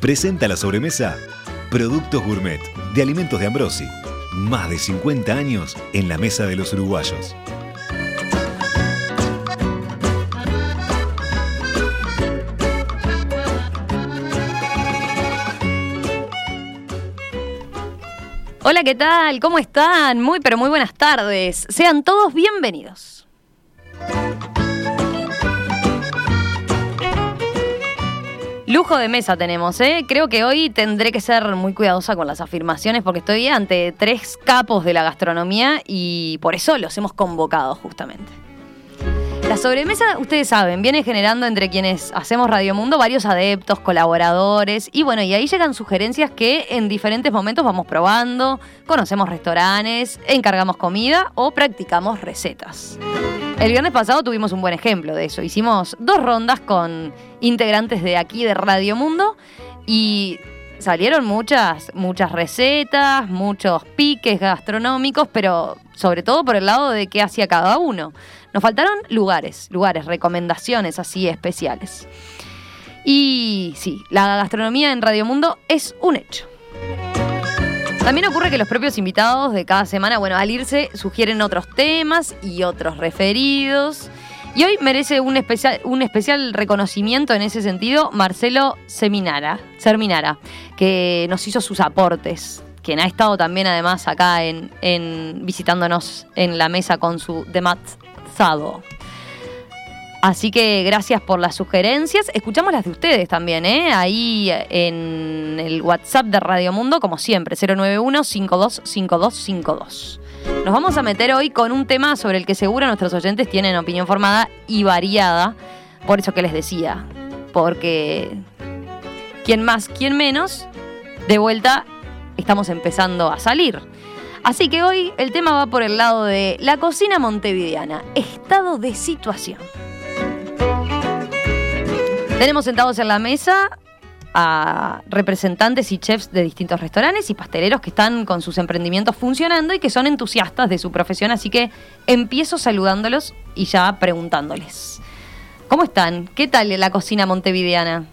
Presenta la sobremesa Productos Gourmet de Alimentos de Ambrosi. Más de 50 años en la mesa de los uruguayos. Hola, ¿qué tal? ¿Cómo están? Muy, pero muy buenas tardes. Sean todos bienvenidos. Lujo de mesa tenemos, ¿eh? Creo que hoy tendré que ser muy cuidadosa con las afirmaciones porque estoy ante tres capos de la gastronomía y por eso los hemos convocado justamente. La sobremesa, ustedes saben, viene generando entre quienes hacemos Radio Mundo varios adeptos, colaboradores y bueno, y ahí llegan sugerencias que en diferentes momentos vamos probando, conocemos restaurantes, encargamos comida o practicamos recetas. El viernes pasado tuvimos un buen ejemplo de eso. Hicimos dos rondas con integrantes de aquí de Radio Mundo y salieron muchas, muchas recetas, muchos piques gastronómicos, pero sobre todo por el lado de qué hacía cada uno. Nos faltaron lugares, lugares, recomendaciones así especiales. Y sí, la gastronomía en Radio Mundo es un hecho. También ocurre que los propios invitados de cada semana, bueno, al irse sugieren otros temas y otros referidos. Y hoy merece un especial, un especial reconocimiento en ese sentido Marcelo Seminara, Serminara, que nos hizo sus aportes, quien ha estado también además acá en, en visitándonos en la mesa con su Demat Así que gracias por las sugerencias. Escuchamos las de ustedes también, ¿eh? Ahí en el WhatsApp de Radio Mundo, como siempre, 091-525252. Nos vamos a meter hoy con un tema sobre el que seguro nuestros oyentes tienen opinión formada y variada. Por eso que les decía. Porque quien más, quien menos, de vuelta estamos empezando a salir. Así que hoy el tema va por el lado de la cocina montevideana, estado de situación. Tenemos sentados en la mesa a representantes y chefs de distintos restaurantes y pasteleros que están con sus emprendimientos funcionando y que son entusiastas de su profesión, así que empiezo saludándolos y ya preguntándoles. ¿Cómo están? ¿Qué tal la cocina montevideana?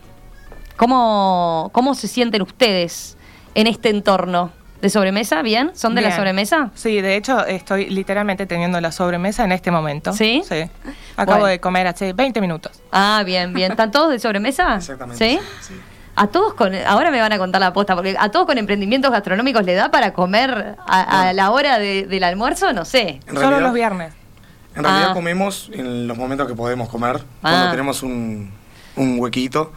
¿Cómo, cómo se sienten ustedes en este entorno? ¿De sobremesa? ¿Bien? ¿Son de la sobremesa? Sí, de hecho estoy literalmente teniendo la sobremesa en este momento. ¿Sí? Sí. Acabo de comer hace 20 minutos. Ah, bien, bien. ¿Están todos de sobremesa? Exactamente. ¿Sí? A todos con, ahora me van a contar la aposta, porque a todos con emprendimientos gastronómicos le da para comer a, la hora del almuerzo, no sé. Solo los viernes. En realidad Ah. comemos en los momentos que podemos comer, cuando Ah. tenemos un, un huequito.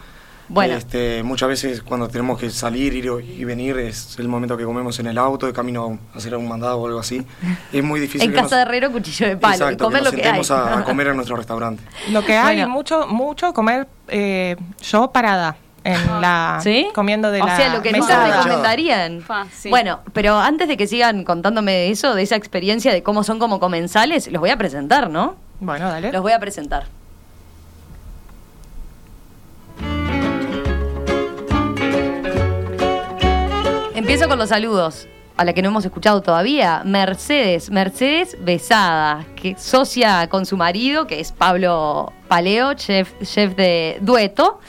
Bueno. Este, muchas veces cuando tenemos que salir ir y venir es el momento que comemos en el auto, de camino a hacer un mandado o algo así. Es muy difícil. En que casa de herrero, cuchillo de palo, y Exacto, comer que lo que hay. a, a comer en nuestro restaurante. Lo que hay Bueno. mucho, mucho comer eh, yo parada en la ¿Sí? comiendo de o la sea, lo que. Mesa. recomendarían. Fa, sí. Bueno, pero antes de que sigan contándome de eso, de esa experiencia de cómo son como comensales, los voy a presentar, ¿no? Bueno, dale. Los voy a presentar. Empiezo con los saludos. A la que no hemos escuchado todavía, Mercedes, Mercedes Besada, que socia con su marido, que es Pablo Paleo, chef, chef de Dueto,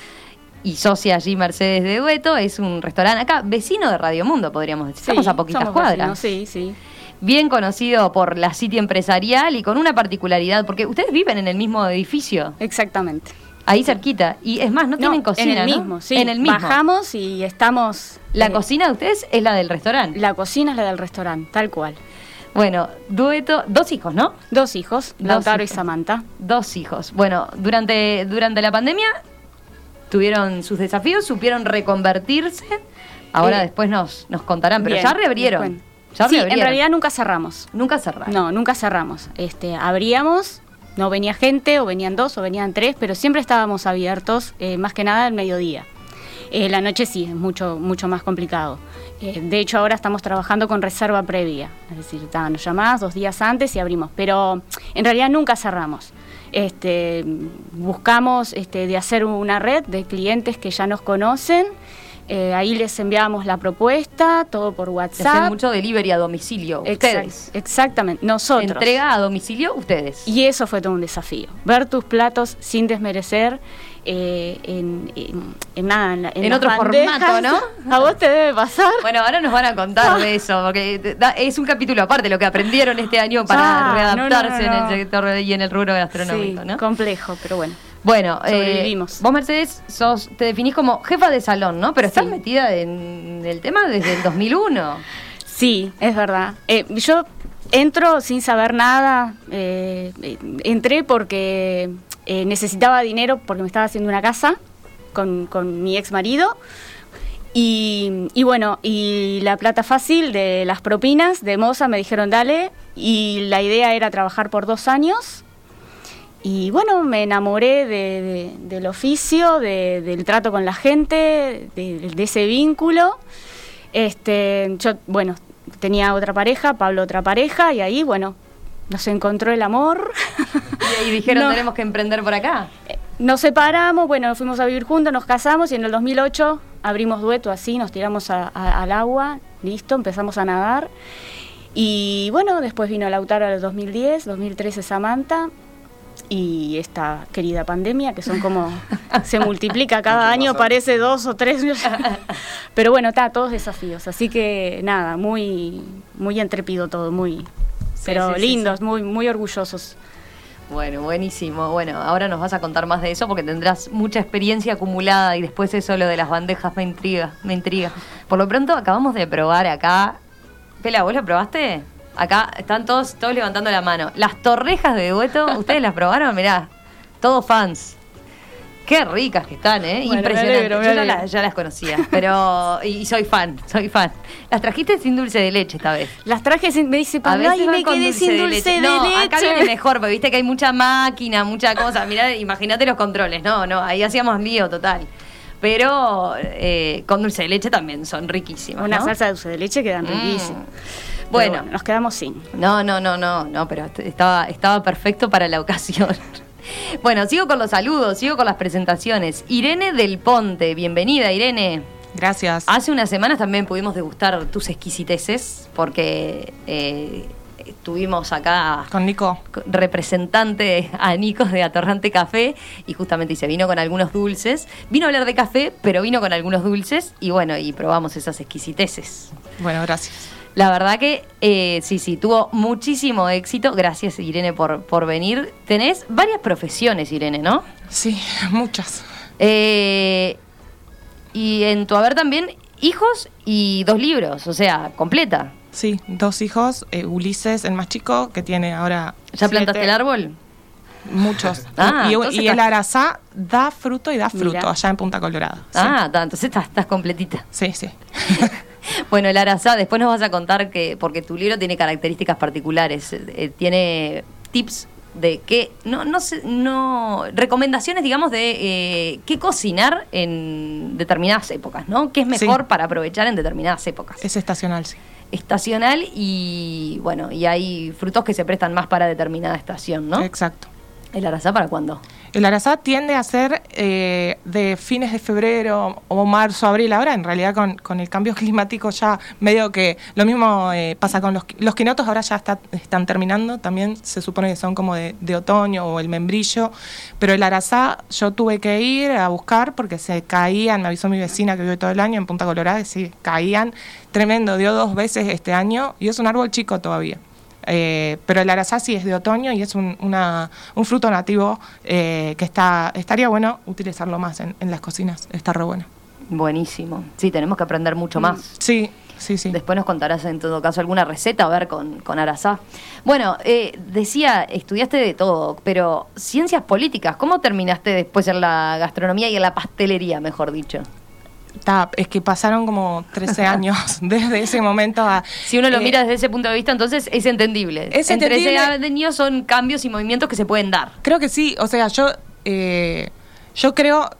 y socia allí Mercedes de Dueto, es un restaurante acá, vecino de Radio Mundo, podríamos decir. Estamos Sí, a poquitas somos cuadras vecinos, Sí, sí. bien conocido por la City empresarial y con una particularidad, porque ustedes viven en el mismo edificio, Exactamente. Ahí cerquita, y es más, no, tienen cocina, En el ¿no? mismo, sí. En el mismo. Bajamos y estamos. La eh, cocina de ustedes es la del restaurante. La cocina es la del restaurante, tal cual. Bueno, dueto, dos hijos, ¿no? Dos hijos, Dos Lautaro y. Samantha. Dos hijos. Bueno, durante, durante la pandemia tuvieron sus desafíos, supieron reconvertirse. Ahora Eh, después nos, nos contarán, pero Bien, ya reabrieron. Ya sí, en reabrieron. realidad nunca cerramos. Nunca cerraron. No, nunca cerramos. Este, abríamos, no venía gente, o venían dos, o venían tres, pero siempre estábamos abiertos, eh, más que nada al mediodía. Eh, la noche sí, es mucho, mucho más complicado. Eh, de hecho, ahora estamos trabajando con reserva previa. Es decir, ta, nos llamás dos días antes y abrimos. Pero en realidad nunca cerramos. Este, buscamos este, de hacer una red de clientes que ya nos conocen. Eh, ahí les enviamos la propuesta, todo por WhatsApp. hacen mucho delivery a domicilio. Exact- Ustedes. Exactamente, nosotros. Entrega a domicilio ustedes. Y eso fue todo un desafío. Ver tus platos sin desmerecer eh, en, en- en nada. En, En otro bandejas. formato, A vos te debe pasar. Bueno, ahora nos van a contar de eso, porque da- es un capítulo aparte lo que aprendieron este año para Ah, readaptarse no, no, no, no. en el sector y en el rubro gastronómico, sí, ¿no? complejo, pero bueno. Bueno, eh, vos Mercedes sos, te definís como jefa de salón, ¿no? Pero estás Sí. metida en el tema desde el 2001. Sí, es verdad. Eh, yo entro sin saber nada. eh, eh, entré porque eh, necesitaba dinero porque me estaba haciendo una casa con, con mi ex marido. Y, y bueno, y la plata fácil de las propinas de Moza me dijeron dale. Y la idea era trabajar por dos años. Y bueno, me enamoré de- de- del oficio, de- del trato con la gente, de, ese vínculo. Este, yo, bueno, tenía otra pareja, Pablo otra pareja, y ahí, bueno, nos encontró el amor. Y ahí dijeron, No. tenemos que emprender por acá. Nos separamos, bueno, nos fuimos a vivir juntos, nos casamos y en el 2008 abrimos dueto así, nos tiramos a- a- al agua, listo, empezamos a nadar. Y bueno, después vino Lautaro en el 2010, 2013 Samantha y esta querida pandemia, que son como, se multiplica cada ¿Qué año, parece dos o tres. Pero bueno, está, todos desafíos, así que nada, muy, muy entrepido todo, muy... Pero sí, sí, lindos, muy, muy orgullosos. Bueno, buenísimo. Bueno, ahora nos vas a contar más de eso porque tendrás mucha experiencia acumulada y después eso lo de las bandejas me intriga, me intriga. Por lo pronto acabamos de probar acá. Pela, ¿vos lo probaste? Acá están todos, todos levantando la mano. Las torrejas de dueto, ¿ustedes las probaron? Mirá, todos fans. Qué ricas que están, ¿eh? Bueno, me Impresionante. alegro, me Yo alegro. las, ya las conocía, pero. Y soy fan, soy fan. Las trajiste sin dulce de leche esta vez. Las trajes, sin- me dice Pablo, van me quedé sin dulce de no, leche. acá viene mejor, porque viste que hay mucha máquina, mucha cosa. Mirá, imagínate los controles. No, no, ahí hacíamos lío total. Pero eh, con dulce de leche también son riquísimas. Una ¿no? salsa de dulce de leche quedan Mm. riquísimas. Bueno. Nos quedamos sin. No, no, no, no, no, pero est- estaba, estaba perfecto para la ocasión. Bueno, sigo con los saludos, sigo con las presentaciones. Irene del Ponte, bienvenida Irene. Gracias. Hace unas semanas también pudimos degustar tus exquisiteces, porque eh, estuvimos acá Con Nico. representante a Nicos de Atorrante Café y justamente se vino con algunos dulces. Vino a hablar de café, pero vino con algunos dulces y bueno, y probamos esas exquisiteces. Bueno, gracias. La verdad que eh, sí, sí, tuvo muchísimo éxito. Gracias Irene por, por venir. Tenés varias profesiones, Irene, ¿no? Sí, muchas. Eh, y en tu haber también hijos y dos libros, o sea, completa. Sí, dos hijos. eh, Ulises, el más chico, que tiene ahora. ¿Ya plantaste el árbol? Muchos. Ah, y, entonces y el arazá da fruto y da fruto allá en Punta Colorada. Sí. Ah, entonces estás, estás completita. Sí, sí. Bueno, el arazá, después nos vas a contar que, porque tu libro tiene características particulares, eh, eh, tiene tips de qué, no, no sé, no, recomendaciones, digamos, de eh, qué cocinar en determinadas épocas, ¿no? ¿Qué es Sí. mejor para aprovechar en determinadas épocas? Es estacional, sí. Estacional y, bueno, y hay frutos que se prestan más para determinada estación, ¿no? Exacto. ¿El arazá para cuándo? El arazá tiende a ser eh, de fines de febrero o marzo, abril. Ahora, en realidad, con, con el cambio climático ya medio que lo mismo eh, pasa con los, los quinotos, ahora ya está- están terminando. También se supone que son como de, de otoño o el membrillo. Pero el arazá yo tuve que ir a buscar porque se caían, me avisó mi vecina que vive todo el año en Punta Colorada, sí, caían tremendo. Dio dos veces este año y es un árbol chico todavía. Eh, pero el sí es de otoño y es un, una- un fruto nativo eh, que está estaría bueno utilizarlo más en, en las cocinas. Está re bueno. Buenísimo. Sí, tenemos que aprender mucho más. Sí, sí, sí. Después nos contarás en todo caso alguna receta a ver con, con Arazá. Bueno, eh, decía, estudiaste de todo, pero ciencias políticas, ¿cómo terminaste después en la gastronomía y en la pastelería, mejor dicho? Es que pasaron como 13 años desde ese momento a... Si uno lo eh, mira desde ese punto de vista, entonces es entendible. Es En 13 entendible. años son cambios y movimientos que se pueden dar. Creo que sí, o sea, yo, eh, yo creo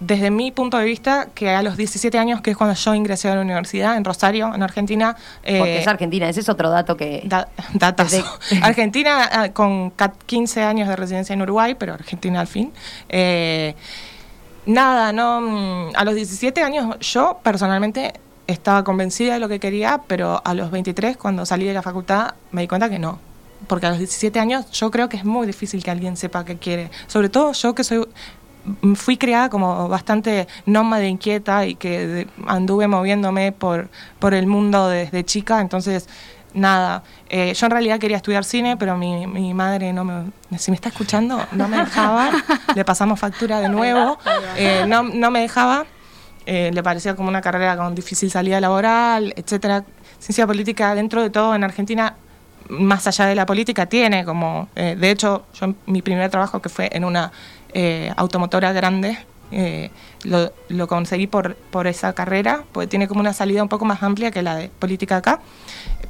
desde mi punto de vista, que a los 17 años, que es cuando yo ingresé a la universidad en Rosario, en Argentina. Porque eh, es Argentina, ese es otro dato que... Da- datazo. Desde- Argentina ah, con ca- 15 años de residencia en Uruguay, pero Argentina al fin. Eh, nada, no. mm, A los 17 años yo personalmente estaba convencida de lo que quería, pero a los 23, cuando salí de la facultad, me di cuenta que no. Porque a los 17 años yo creo que es muy difícil que alguien sepa qué quiere. Sobre todo yo que soy mm, fui criada como bastante nómada inquieta y que anduve moviéndome por, por el mundo desde chica, entonces nada, eh, yo en realidad quería estudiar cine, pero mi, mi madre no me, si me está escuchando, no me dejaba, le pasamos factura de nuevo, eh, no, no me dejaba, eh, le parecía como una carrera con difícil salida laboral, etcétera. Ciencia política, dentro de todo, en Argentina más allá de la política tiene como de hecho yo mi primer trabajo que fue en una automotora grande eh, lo, lo conseguí por, por esa carrera porque tiene como una salida un poco más amplia que la de política acá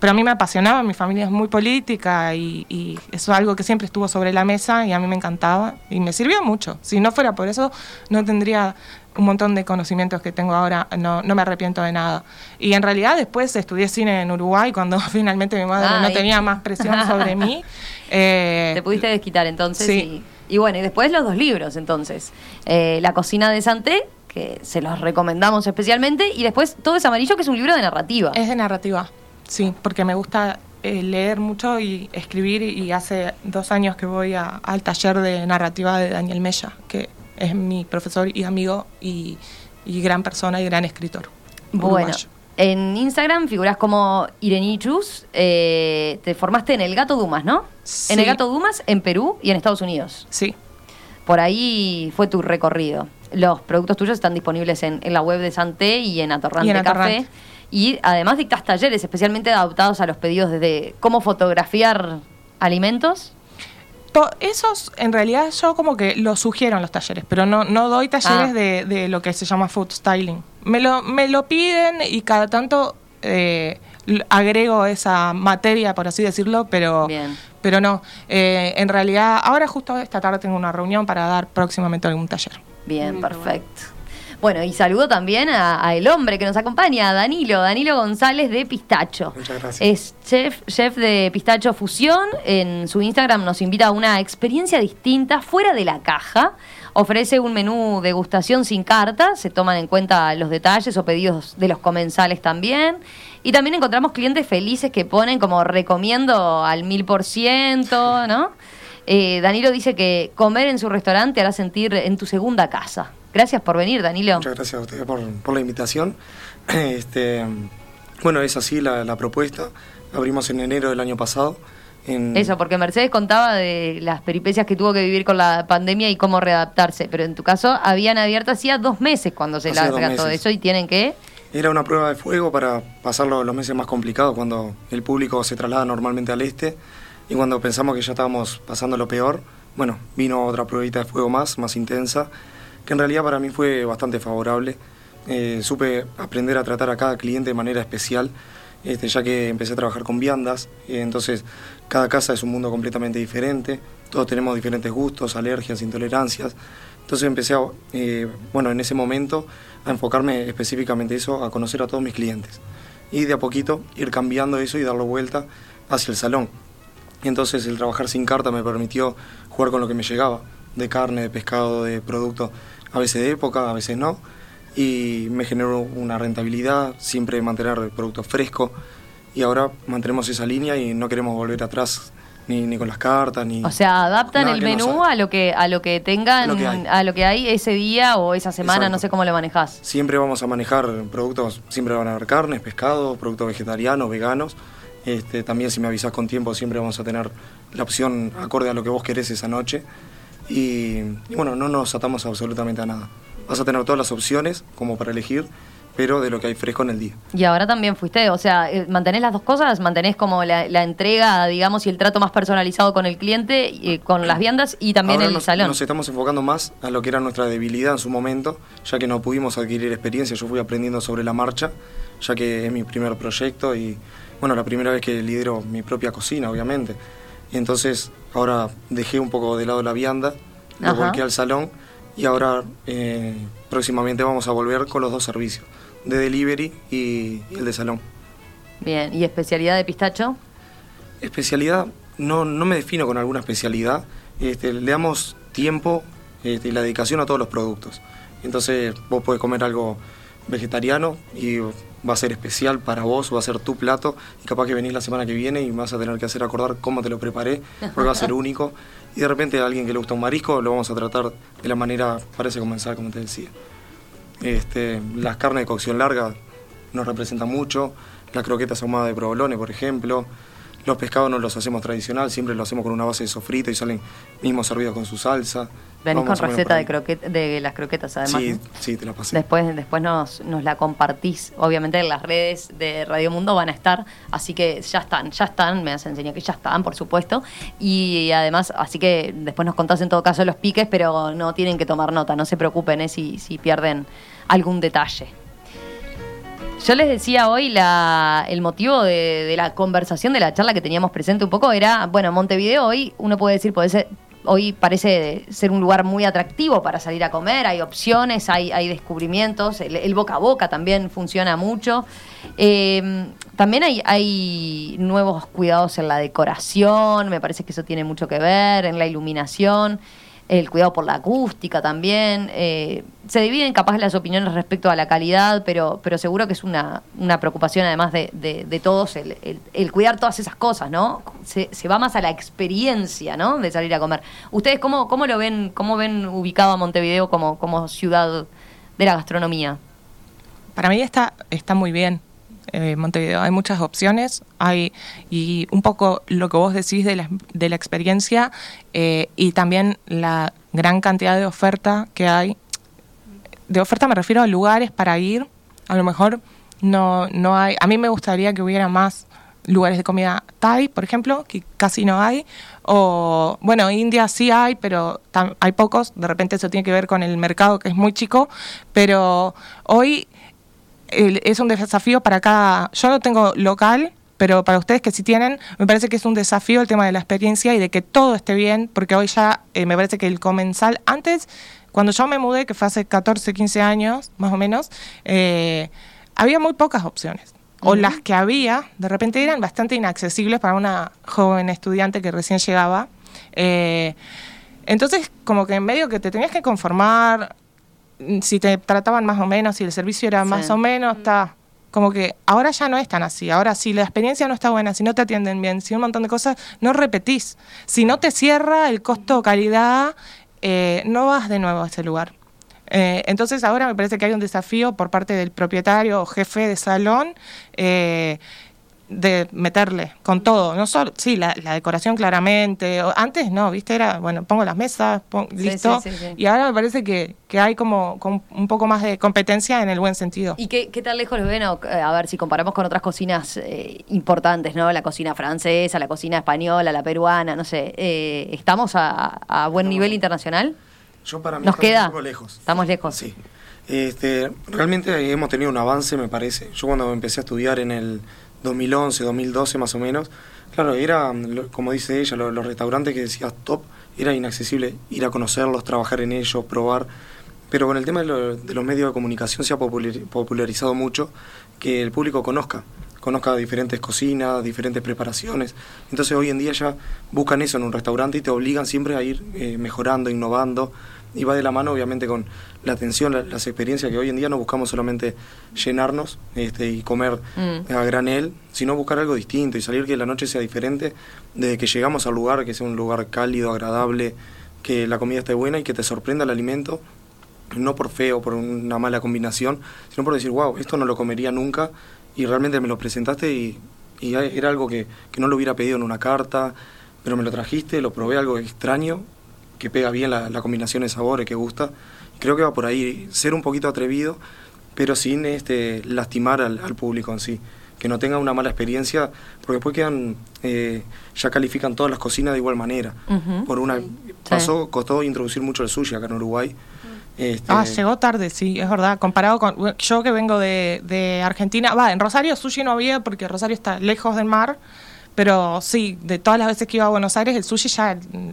pero a mí me apasionaba mi familia es muy política y, y eso es algo que siempre estuvo sobre la mesa y a mí me encantaba y me sirvió mucho si no fuera por eso no tendría un montón de conocimientos que tengo ahora, no, no me arrepiento de nada. Y en realidad después estudié cine en Uruguay cuando finalmente mi madre no Ay. tenía más presión sobre mí. Eh, Te pudiste desquitar entonces. Sí. Y, y bueno, y después los dos libros entonces. Eh, la cocina de Santé, que se los recomendamos especialmente, y después Todo es amarillo, que es un libro de narrativa. Es de narrativa, sí, porque me gusta eh, leer mucho y escribir y hace dos años que voy a- al taller de narrativa de Daniel Mella, que es mi profesor y amigo y, y gran persona y gran escritor. Bueno, uruguayo. En Instagram figuras como Irenichus, eh, te formaste en El Gato Dumas, ¿no? Sí. En El Gato Dumas, en Perú y en Estados Unidos. Sí, Por ahí fue tu recorrido. Los productos tuyos están disponibles en, en la web de Santé y en Atorrante Y en Café. Atorrante. Y además dictas talleres especialmente adaptados a los pedidos desde cómo fotografiar alimentos. To- Esos, en realidad, yo como que lo sugiero en los talleres, pero no, no doy talleres Ah. de, de lo que se llama food styling. Me lo, me lo piden y cada tanto eh, agrego esa materia, por así decirlo, pero, Bien. pero no. Eh, en realidad, ahora justo esta tarde tengo una reunión para dar próximamente algún taller. Bien, Muy perfecto. Bueno, y saludo también a, a el hombre que nos acompaña, a Danilo, Danilo González de Pistacho. Muchas gracias. Es chef, chef de Pistacho Fusión. En su Instagram nos invita a una experiencia distinta, fuera de la caja. Ofrece un menú degustación sin carta, se toman en cuenta los detalles o pedidos de los comensales también. Y también encontramos clientes felices que ponen como recomiendo al mil por ciento, ¿no? Eh, Danilo dice que comer en su restaurante te hará sentir en tu segunda casa. Gracias por venir, Danilo. Muchas gracias a ustedes por, por la invitación. Este, bueno, es así la, la propuesta. Abrimos en enero del año pasado. En, Eso, porque Mercedes contaba de las peripecias que tuvo que vivir con la pandemia y cómo readaptarse, pero en tu caso habían abierto hacía dos meses cuando se larga todo eso y tienen que... Era una prueba de fuego para pasar lo- los meses más complicados cuando el público se traslada normalmente al este y cuando pensamos que ya estábamos pasando lo peor, bueno, vino otra pruebita de fuego más, más intensa, que en realidad para mí fue bastante favorable. Eh, supe aprender a tratar a cada cliente de manera especial, este, ya que empecé a trabajar con viandas, eh, entonces cada casa es un mundo completamente diferente, todos tenemos diferentes gustos, alergias, intolerancias, entonces empecé, a, eh, bueno, en ese momento a enfocarme específicamente eso, a conocer a todos mis clientes. Y de a poquito ir cambiando eso y darlo vuelta hacia el salón. Entonces el trabajar sin carta me permitió jugar con lo que me llegaba, de carne, de pescado, de producto, a veces de época, a veces no. Y me generó una rentabilidad, siempre mantener productos frescos. Y ahora mantenemos esa línea y no queremos volver atrás ni, ni con las cartas, ni... O sea, adaptan el que no menú sea. a lo que a lo que tengan, A lo que hay. ese día o esa semana, Exacto. no sé cómo lo manejás. Siempre vamos a manejar productos, siempre van a haber carnes, pescados, productos vegetarianos, veganos. Este, también si me avisas con tiempo siempre vamos a tener la opción acorde a lo que vos querés esa noche. Y, y bueno, no nos atamos absolutamente a nada. Vas a tener todas las opciones como para elegir, pero de lo que hay fresco en el día. Y ahora también fuiste, o sea, eh, mantenés las dos cosas, mantenés como la, la entrega, digamos, y el trato más personalizado con el cliente, eh, con las viandas y también Ahora el nos, salón. Nos estamos enfocando más a lo que era nuestra debilidad en su momento, ya que no pudimos adquirir experiencia, yo fui aprendiendo sobre la marcha, ya que es mi primer proyecto y bueno, la primera vez que lidero mi propia cocina, obviamente. Y entonces ahora dejé un poco de lado la vianda, lo volqué al salón y ahora eh, próximamente vamos a volver con los dos servicios, de delivery y, y el de salón. Bien, ¿y especialidad de pistacho? Especialidad, no, no me defino con alguna especialidad. Este, le damos tiempo este, y la dedicación a todos los productos. Entonces vos podés comer algo vegetariano y va a ser especial para vos, va a ser tu plato y capaz que venís la semana que viene y vas a tener que hacer acordar cómo te lo preparé, porque va a ser único. Y de repente a alguien que le gusta un marisco lo vamos a tratar de la manera, parece comenzar como te decía. Este, las carnes de cocción larga nos representan mucho, la croqueta ahumada de provolone, por ejemplo. Los pescados no los hacemos tradicional, siempre lo hacemos con una base de sofrito y salen mismos servidos con su salsa. Venís con receta de, ahí. croquet, de las croquetas, además. Sí, ¿no? sí, te la pasé. Después, después nos, nos la compartís. Obviamente en las redes de Radio Mundo van a estar, así que ya están, ya están, me has enseñado que ya están, por supuesto. Y además, así que después nos contás en todo caso los piques, pero no tienen que tomar nota, no se preocupen eh, si, si pierden algún detalle. Yo les decía hoy la, el motivo de, de la conversación, de la charla que teníamos presente un poco era, bueno, Montevideo hoy uno puede decir, puede ser, hoy parece ser un lugar muy atractivo para salir a comer, hay opciones, hay, hay descubrimientos, el, boca a boca también funciona mucho. Eh, también hay, hay nuevos cuidados en la decoración, me parece que eso tiene mucho que ver, en la iluminación el cuidado por la acústica también. eh, se dividen capaz las opiniones respecto a la calidad, pero, pero seguro que es una, una preocupación además de, de- de todos el, el- el cuidar todas esas cosas, ¿no? Se, se va más a la experiencia, ¿no? De salir a comer. ¿Ustedes cómo, cómo lo ven, cómo ven ubicado a Montevideo como, como ciudad de la gastronomía? Para mí está, está muy bien eh, Montevideo. Hay muchas opciones, hay y un poco lo que vos decís de la, de la experiencia eh, y también la gran cantidad de oferta que hay. De oferta me refiero a lugares para ir. A lo mejor no, no hay. A mí me gustaría que hubiera más lugares de comida Thai, por ejemplo, que casi no hay. O, bueno, India sí hay, pero hay pocos. De repente eso tiene que ver con el mercado que es muy chico. Pero hoy el- es un desafío para cada... Yo no tengo local, pero para ustedes que sí tienen, me parece que es un desafío el tema de la experiencia y de que todo esté bien, porque hoy ya eh, me parece que el comensal, antes, cuando yo me mudé, que fue hace 14, 15 años, más o menos, eh, había muy pocas opciones. O las que había, de repente eran bastante inaccesibles para una joven estudiante que recién llegaba. Eh, entonces, como que en medio que te tenías que conformar, si te trataban más o menos, si el servicio era Sí. más o menos, está. Como que ahora ya no es tan así. Ahora, si la experiencia no está buena, si no te atienden bien, si un montón de cosas, no repetís. Si no te cierra el costo-calidad, eh, no vas de nuevo a ese lugar. Eh, entonces ahora me parece que hay un desafío por parte del propietario o jefe de salón eh, de meterle con todo, no solo, sí, la, la decoración claramente, o- antes no, viste, era, bueno, pongo las mesas, pon- Sí, listo, sí, sí, sí. y ahora me parece que, que hay como, como un poco más de competencia en el buen sentido. ¿Y qué, qué tan lejos lo ven? O, eh, a ver, si comparamos con otras cocinas eh, importantes, ¿no? La cocina francesa, la cocina española, la peruana, no sé. eh, ¿Estamos a, a buen nivel internacional? Yo para mí ¿Nos queda? un poco lejos. Estamos lejos. Sí. Este, realmente hemos tenido un avance, me parece. Yo cuando empecé a estudiar en el 2011, 2012 más o menos, claro, era, como dice ella, lo- los, restaurantes que decías top, era inaccesible ir a conocerlos, trabajar en ellos, probar. Pero con el tema de, de los medios de comunicación se ha popular- popularizado mucho que el público conozca, conozca diferentes cocinas, diferentes preparaciones. Entonces hoy en día ya buscan eso en un restaurante y te obligan siempre a ir eh, mejorando, innovando. Y va de la mano obviamente con la atención, la- las experiencias que hoy en día no buscamos solamente llenarnos este, y comer Mm. a granel, sino buscar algo distinto y salir que la noche sea diferente desde que llegamos al lugar, que sea un lugar cálido, agradable, que la comida esté buena y que te sorprenda el alimento no por feo, por una mala combinación, sino por decir, wow, esto no lo comería nunca y realmente me lo presentaste y, y era algo que, que no lo hubiera pedido en una carta, pero me lo trajiste, lo probé algo extraño, que pega bien la, la combinación de sabores, que gusta. Creo que va por ahí, ser un poquito atrevido, pero sin este lastimar al, al público en sí. Que no tenga una mala experiencia, porque después quedan, eh, ya califican todas las cocinas de igual manera. Ujú. Por una, pasó, costó introducir mucho el sushi acá en Uruguay. Este, Ah, llegó tarde, sí, es verdad. Comparado con yo que vengo de, de Argentina, va, en Rosario sushi no había porque Rosario está lejos del mar, pero sí, de todas las veces que iba a Buenos Aires, el sushi ya mm,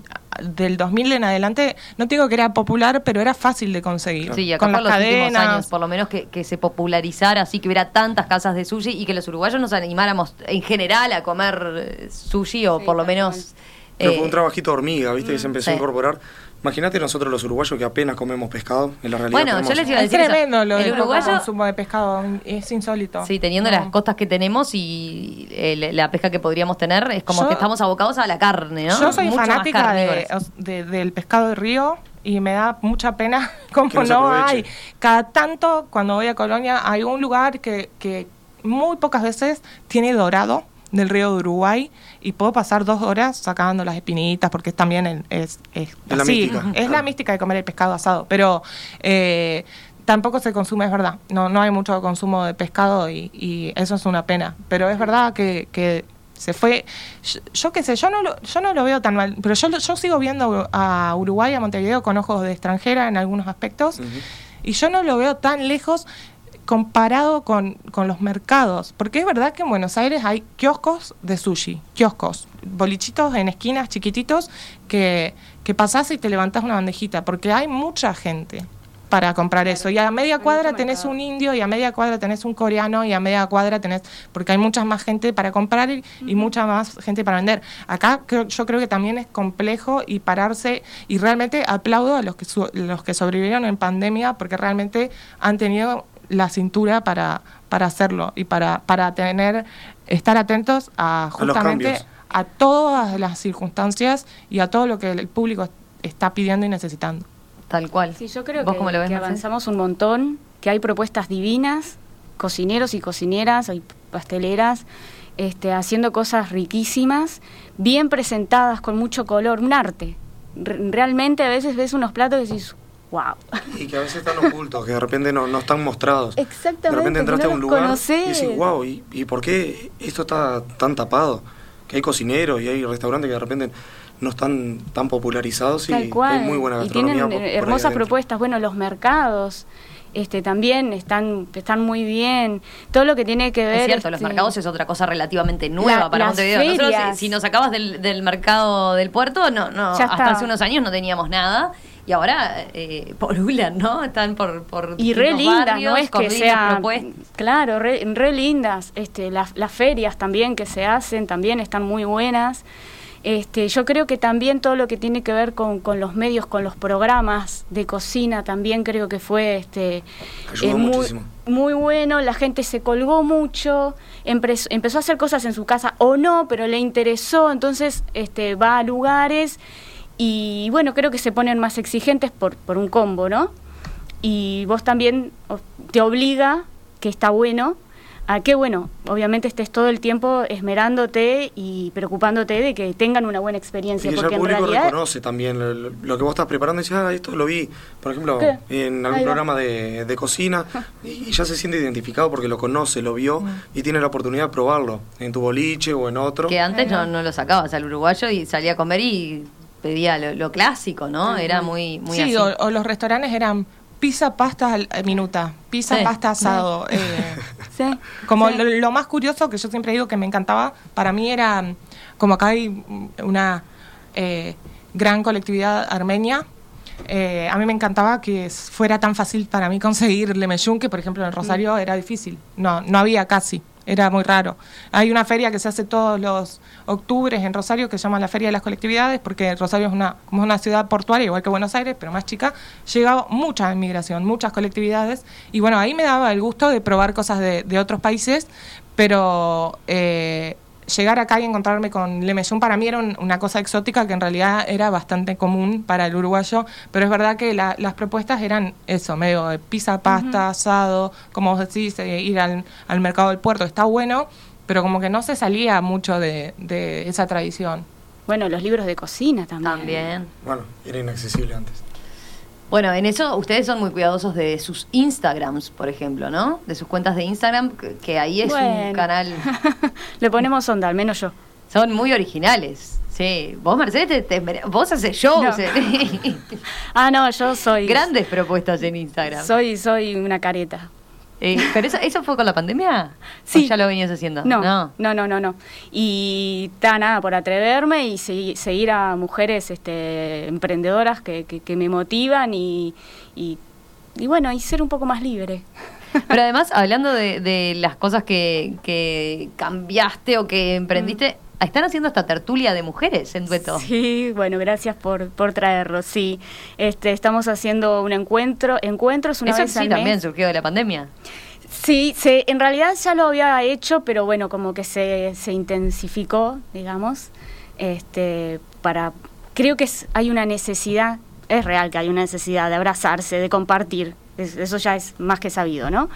del 2000 en adelante, no te digo que era popular, pero era fácil de conseguir. Sí, acá con por las los últimos cadenas. años, por lo menos que, que se popularizara así, que hubiera tantas casas de sushi y que los uruguayos nos animáramos en general a comer eh, sushi o Sí, por lo menos... Pero eh, fue un trabajito de hormiga, ¿viste? Que se empezó sí. a incorporar. Imagínate nosotros los uruguayos que apenas comemos pescado, en la realidad Bueno, comemos- yo les iba a Es decir eso. tremendo lo El del uruguayo- consumo de pescado, es insólito. Sí, teniendo No. las costas que tenemos y eh, la pesca que podríamos tener, es como Yo- que estamos abocados a la carne, ¿no? Yo soy Mucho fanática de, de- del pescado de río y me da mucha pena como no hay. Cada tanto, cuando voy a Colonia, hay un lugar que, que muy pocas veces tiene dorado del río de Uruguay y puedo pasar dos horas sacando las espinitas porque es también el- es, es, Es la mística. es la mística de comer el pescado asado, pero eh, tampoco se consume, es verdad, no, no hay mucho consumo de pescado y, y eso es una pena, pero es verdad que, que se fue, yo, yo qué sé, yo no, lo, yo no lo veo tan mal, pero yo, yo sigo viendo a Uruguay, a Montevideo con ojos de extranjera en algunos aspectos y yo no lo veo tan lejos comparado con, con los mercados, porque es verdad que en Buenos Aires hay kioscos de sushi, kioscos, bolichitos en esquinas chiquititos que, que pasás y te levantás una bandejita, porque hay mucha gente para comprar eso. Y a media cuadra tenés mercado. un indio, y a media cuadra tenés un coreano, y a media cuadra tenés, porque hay mucha más gente para comprar y, y mucha más gente para vender. Acá creo- yo creo que también es complejo y pararse, y realmente aplaudo a los que, su- los que sobrevivieron en pandemia, porque realmente han tenido la cintura para, para hacerlo y para, para tener, estar atentos a justamente a todas las circunstancias y a todo lo que el público está pidiendo y necesitando. Tal cual. Sí, yo creo ¿Vos que, cómo lo ves, que Marce? avanzamos un montón, que hay propuestas divinas, cocineros y cocineras, hay pasteleras, este, haciendo cosas riquísimas, bien presentadas, con mucho color, un arte. Re- realmente a veces ves unos platos y decís, wow. Y que a veces están ocultos, que de repente no, no están mostrados. Exactamente, De repente entraste no a un lugar conocés. y decís, wow, ¿y, ¿y por qué esto está tan tapado? Que hay cocineros y hay restaurantes que de repente no están tan popularizados y cual. hay muy buena y gastronomía. tienen por- eh, ahí hermosas propuestas. Bueno, los mercados este también están están muy bien. Todo lo que tiene que ver. Es cierto, los este, mercados es otra cosa relativamente nueva La- para las Montevideo. Nosotros, ferias. si, si nos sacabas del, del mercado del puerto, no, no, Ya hasta está. hace unos años no teníamos nada. Y ahora eh, polulan, ¿no? Están por, por y re lindas, barrios, no es que sea propuestas. claro, re, re lindas. Este, las, las ferias también que se hacen también están muy buenas. Este, yo creo que también todo lo que tiene que ver con, con los medios, con los programas de cocina, también creo que fue este Ayudó muy, muchísimo. muy bueno. La gente se colgó mucho, empezó, empezó a hacer cosas en su casa o no, pero le interesó, entonces este, va a lugares y bueno, creo que se ponen más exigentes por, por un combo, ¿no? Y vos también te obliga, que está bueno, a que, bueno, obviamente estés todo el tiempo esmerándote y preocupándote de que tengan una buena Y experiencia, ya porque el en público realidad... reconoce también lo, que vos estás preparando y dices, ah, esto lo vi, por ejemplo, ¿Qué? en algún programa de, de cocina y ya se siente identificado porque lo conoce, lo vio y tiene la oportunidad de probarlo en tu boliche o en otro. Que antes no, no lo sacabas al uruguayo y salía a comer y pedía lo, lo clásico, ¿no? Era muy, muy sí, así. o, o los restaurantes eran pizza, pasta al- eh, minuta, pizza, Sí. pasta, asado. eh, Sí, como sí. lo, lo más curioso que yo siempre digo que me encantaba, para mí era, mm, como acá hay mm, una eh, gran colectividad armenia, eh, a mí me encantaba que fuera tan fácil para mí conseguir lemeyún, que por ejemplo en Rosario era difícil, no, no había casi, era muy raro. Hay una feria que se hace todos los octubres en Rosario que se llama la Feria de las Colectividades, porque Rosario es una, como una ciudad portuaria, igual que Buenos Aires, pero más chica, llega mucha inmigración, muchas colectividades, y bueno, ahí me daba el gusto de probar cosas de, de otros países, pero eh, llegar acá y encontrarme con Lemeyún para mí era un- una cosa exótica que en realidad era bastante común para el uruguayo, pero es verdad que la- las propuestas eran eso, medio de pizza, pasta, asado, como vos decís, eh, ir al, al mercado del puerto, está bueno, pero como que no se salía mucho de, de esa tradición. Bueno, los libros de cocina también. También. Bueno, era inaccesible antes. Bueno, en eso ustedes son muy cuidadosos de sus Instagrams, por ejemplo, ¿no? De sus cuentas de Instagram, que, que ahí es un canal. Le ponemos onda, al menos yo. Son muy originales. Sí. Vos, Mercedes, te- vos haces shows. No. eh. Ah, no, yo soy... Grandes propuestas en Instagram. Soy, soy una careta. Eh, ¿Pero eso, eso fue con la pandemia? Sí. ¿O ya lo venías haciendo? No, no, no, no, no. Y está nada, por atreverme y segui- seguir a mujeres este, emprendedoras que, que, que me motivan y, y, y bueno, y ser un poco más libre. Pero además, hablando de, de las cosas que, que cambiaste o que emprendiste, están haciendo esta tertulia de mujeres en dueto. Sí, bueno, gracias por, por traerlo, sí. Este, estamos haciendo un encuentro, encuentros una Eso vez sí al también mes. surgió de la pandemia. Sí, se, en realidad ya lo había hecho, pero bueno, como que se, se intensificó, digamos, este, para, creo que es- hay una necesidad, es real que hay una necesidad de abrazarse, de compartir, es- eso ya es más que sabido, ¿no?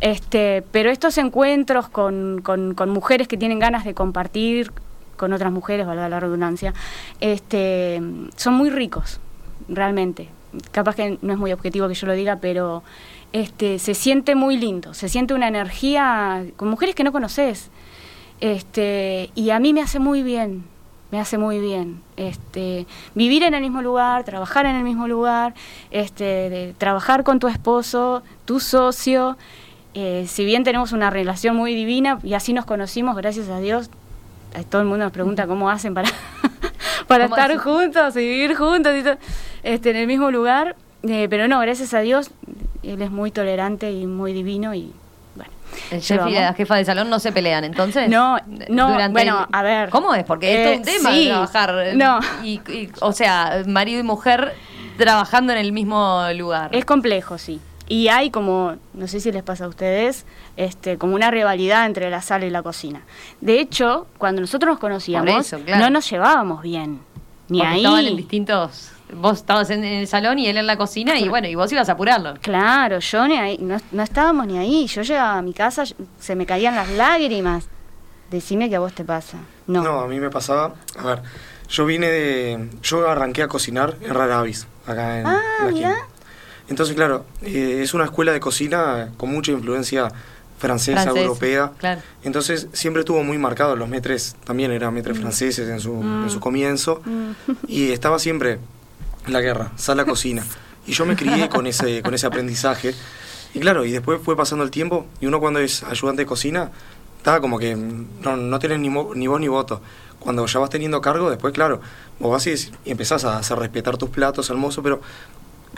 Este, pero estos encuentros con, mujeres que tienen ganas de compartir con otras mujeres, valga la redundancia, este, son muy ricos, realmente. Capaz que no es muy objetivo que yo lo diga, pero este, se siente muy lindo, se siente una energía con mujeres que no conoces. Este, y a mí me hace muy bien, me hace muy bien. Este, vivir en el mismo lugar, trabajar en el mismo lugar, este, trabajar con tu esposo, tu socio. Eh, si bien tenemos una relación muy divina y así nos conocimos, gracias a Dios, eh, todo el mundo nos pregunta cómo hacen para, para ¿Cómo estar hacen? juntos y vivir juntos y todo, este, en el mismo lugar. Eh, pero no, gracias a Dios, él es muy tolerante y muy divino y bueno. El chef y la jefa de salón no se pelean, entonces. No, no, bueno, el- a ver. ¿Cómo es? Porque Eh, esto es un tema sí, de trabajar. eh, no. Y, y- o sea, marido y mujer trabajando en el mismo lugar. Es complejo, sí. Y hay como, no sé si les pasa a ustedes, este, como una rivalidad entre la sala y la cocina. De hecho, cuando nosotros nos conocíamos, eso, claro. no nos llevábamos bien. Ni Porque ahí. estaban en distintos. Vos estabas en, el salón y él en la cocina y bueno, y vos ibas a apurarlo. Claro, yo ni ahí, no, no estábamos ni ahí. Yo llegaba a mi casa, se me caían las lágrimas. Decime que a vos te pasa. No. No, a mí me pasaba, a ver, yo vine de, yo arranqué a cocinar en Raravis, acá en, Ah, mirá. Entonces, claro, eh, es una escuela de cocina con mucha influencia francesa, Francés, europea. claro. Entonces, siempre estuvo muy marcado, los metres también eran metres franceses en su, en su comienzo. Y estaba siempre la guerra, sala cocina. Y yo me crié con ese, con ese aprendizaje. Y claro, y después fue pasando el tiempo, y uno cuando es ayudante de cocina, estaba como que mm, no, no tenés ni, mo- ni voz ni voto. Cuando ya vas teniendo cargo, después, claro, vos vas y, y empezás a hacer respetar tus platos, hermoso, pero